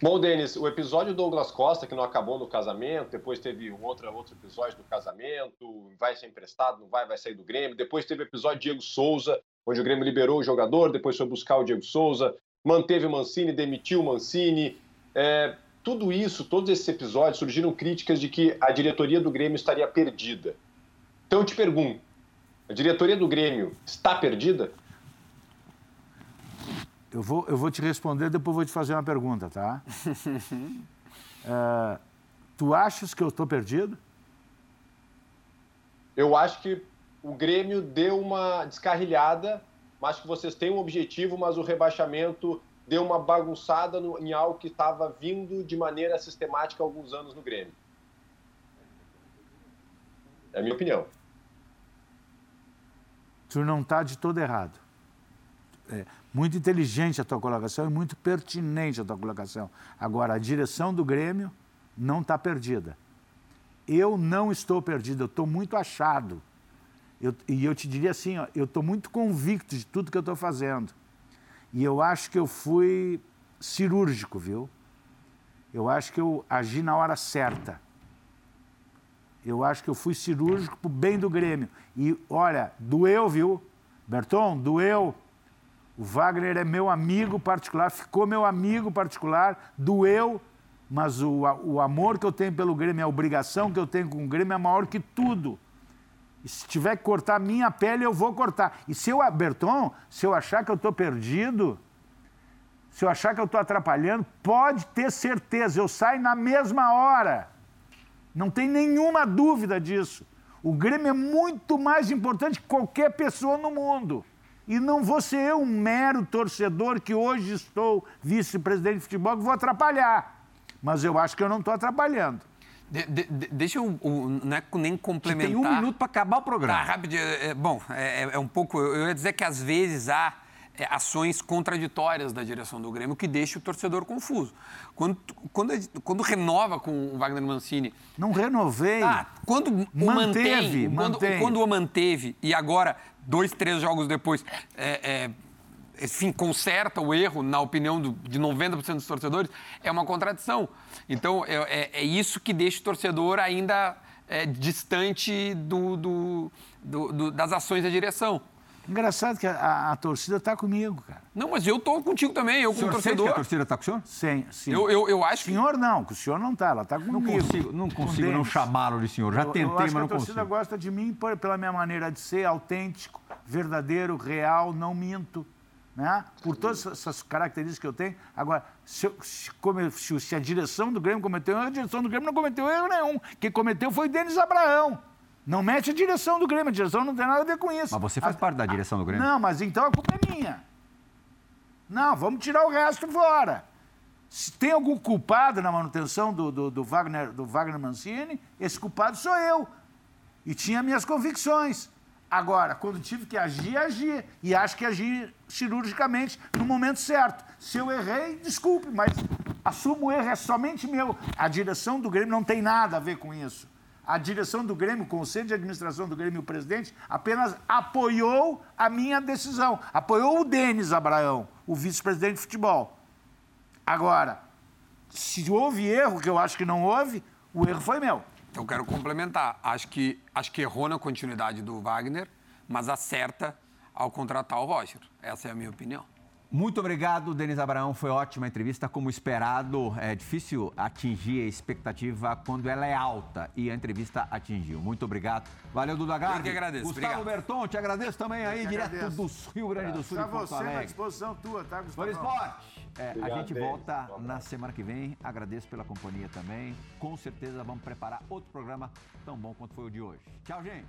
[SPEAKER 6] Bom, Denis, o episódio do Douglas Costa, que não acabou no casamento, depois teve um outro, outro episódio do casamento, vai ser emprestado, não vai, vai sair do Grêmio. Depois teve o episódio Diego Souza, onde o Grêmio liberou o jogador, depois foi buscar o Diego Souza, manteve o Mancini, demitiu o Mancini. É, tudo isso, todos esses episódios, surgiram críticas de que a diretoria do Grêmio estaria perdida. Então eu te pergunto, a diretoria do Grêmio está perdida?
[SPEAKER 3] Eu vou, eu vou te responder, depois vou te fazer uma pergunta, tá? Eh, tu achas que eu estou perdido?
[SPEAKER 6] Eu acho que o Grêmio deu uma descarrilhada, mas que vocês têm um objetivo, mas o rebaixamento deu uma bagunçada no- em algo que estava vindo de maneira sistemática há alguns anos no Grêmio. É a minha opinião.
[SPEAKER 3] Tu não está de todo errado. É muito inteligente a tua colocação e muito pertinente a tua colocação. Agora, a direção do Grêmio não está perdida. Eu não estou perdido, eu estou muito achado. Eu- e eu te diria assim, ó, eu estou muito convicto de tudo que eu estou fazendo. E eu acho que eu fui cirúrgico, viu? Eu acho que eu agi na hora certa. Eu acho que eu fui cirúrgico pro bem do Grêmio. E olha, doeu, viu? Berton, doeu. O Wagner é meu amigo particular, ficou meu amigo particular, doeu, mas o, a- o amor que eu tenho pelo Grêmio, a obrigação que eu tenho com o Grêmio é maior que tudo. E se tiver que cortar minha pele, eu vou cortar. E se eu, Berton, se eu achar que eu estou perdido, se eu achar que eu estou atrapalhando, pode ter certeza, eu saio na mesma hora. Não tem nenhuma dúvida disso. O Grêmio é muito mais importante que qualquer pessoa no mundo. E não vou ser eu, um mero torcedor que hoje estou vice-presidente de futebol, que vou atrapalhar. Mas eu acho que eu não estou atrapalhando.
[SPEAKER 2] De- de- de- deixa eu, não é nem complementar.
[SPEAKER 1] tem um minuto para acabar o
[SPEAKER 2] Tá,
[SPEAKER 1] programa.
[SPEAKER 2] rapidinho. É, é, bom, é, é- um pouco. Eu eu ia dizer que às vezes há ações contraditórias da direção do Grêmio que deixa o torcedor confuso. Quando, quando, quando renova com o Wagner Mancini.
[SPEAKER 3] Não renovei.
[SPEAKER 2] Ah, quando o
[SPEAKER 3] Manteve,
[SPEAKER 2] quando, quando o manteve e agora, dois, três jogos depois, é, é, enfim, conserta o erro, na opinião do- de 90% dos torcedores, é uma contradição. Então, é, é- é isso que deixa o torcedor ainda é, distante do- do- do- das ações da direção.
[SPEAKER 3] Engraçado que a, a, a torcida tá comigo, cara.
[SPEAKER 2] Não, mas eu tô contigo também, eu
[SPEAKER 1] O
[SPEAKER 2] como
[SPEAKER 1] sente que
[SPEAKER 2] torcedor.
[SPEAKER 1] a torcida está com o senhor?
[SPEAKER 3] Sim, sim.
[SPEAKER 2] Eu, eu, eu acho que.
[SPEAKER 3] Senhor não, que o senhor não tá, ela tá comigo.
[SPEAKER 1] Não consigo, não, consigo não chamá-lo de senhor. Já
[SPEAKER 3] Eu-
[SPEAKER 1] tentei,
[SPEAKER 3] eu
[SPEAKER 1] mas não
[SPEAKER 3] a torcida
[SPEAKER 1] consigo.
[SPEAKER 3] gosta de mim por- pela minha maneira de ser, autêntico, verdadeiro, real, não minto. Né? Por todas essas características que eu tenho. Agora, se, eu- se come- se- se a direção do Grêmio cometeu erro, a direção do Grêmio não cometeu erro nenhum. Quem cometeu foi o Denis Abraão. Não mete a direção do Grêmio, a direção não tem nada a ver com isso.
[SPEAKER 1] Mas você faz
[SPEAKER 3] A-
[SPEAKER 1] parte da direção do Grêmio?
[SPEAKER 3] Não, mas então a culpa é minha. Não, vamos tirar o resto fora. Se tem algum culpado na manutenção do, do, do Wagner, do Wagner Mancini, esse culpado sou eu. E tinha minhas convicções. Agora, quando tive que agir, agi. E acho que agi cirurgicamente no momento certo. Se eu errei, desculpe, mas assumo o erro, é somente meu. A direção do Grêmio não tem nada a ver com isso. A direção do Grêmio, o Conselho de Administração do Grêmio e o presidente apenas apoiou a minha decisão. Apoiou o Denis Abraão, o vice-presidente de futebol. Agora, se houve erro, que eu acho que não houve, o erro foi meu.
[SPEAKER 2] Eu quero complementar. Acho que, acho que errou na continuidade do Wagner, mas acerta ao contratar o Roger. Essa é a minha opinião.
[SPEAKER 1] Muito obrigado, Denis Abraão. Foi ótima a entrevista. Como esperado, é difícil atingir a expectativa quando ela é alta e a entrevista atingiu. Muito obrigado. Valeu, Duda Garbi.
[SPEAKER 2] Eu que agradeço.
[SPEAKER 1] Gustavo
[SPEAKER 2] Obrigado.
[SPEAKER 1] Berton, te agradeço também aí, direto
[SPEAKER 3] agradeço.
[SPEAKER 1] do Rio Grande do Sul,
[SPEAKER 3] Está você na
[SPEAKER 1] Alegre.
[SPEAKER 3] disposição tua, tá,
[SPEAKER 1] Foi
[SPEAKER 3] Gustavo?
[SPEAKER 1] esporte. É, a gente volta na semana que vem. Agradeço pela companhia também. Com certeza vamos preparar outro programa tão bom quanto foi o de hoje. Tchau, gente.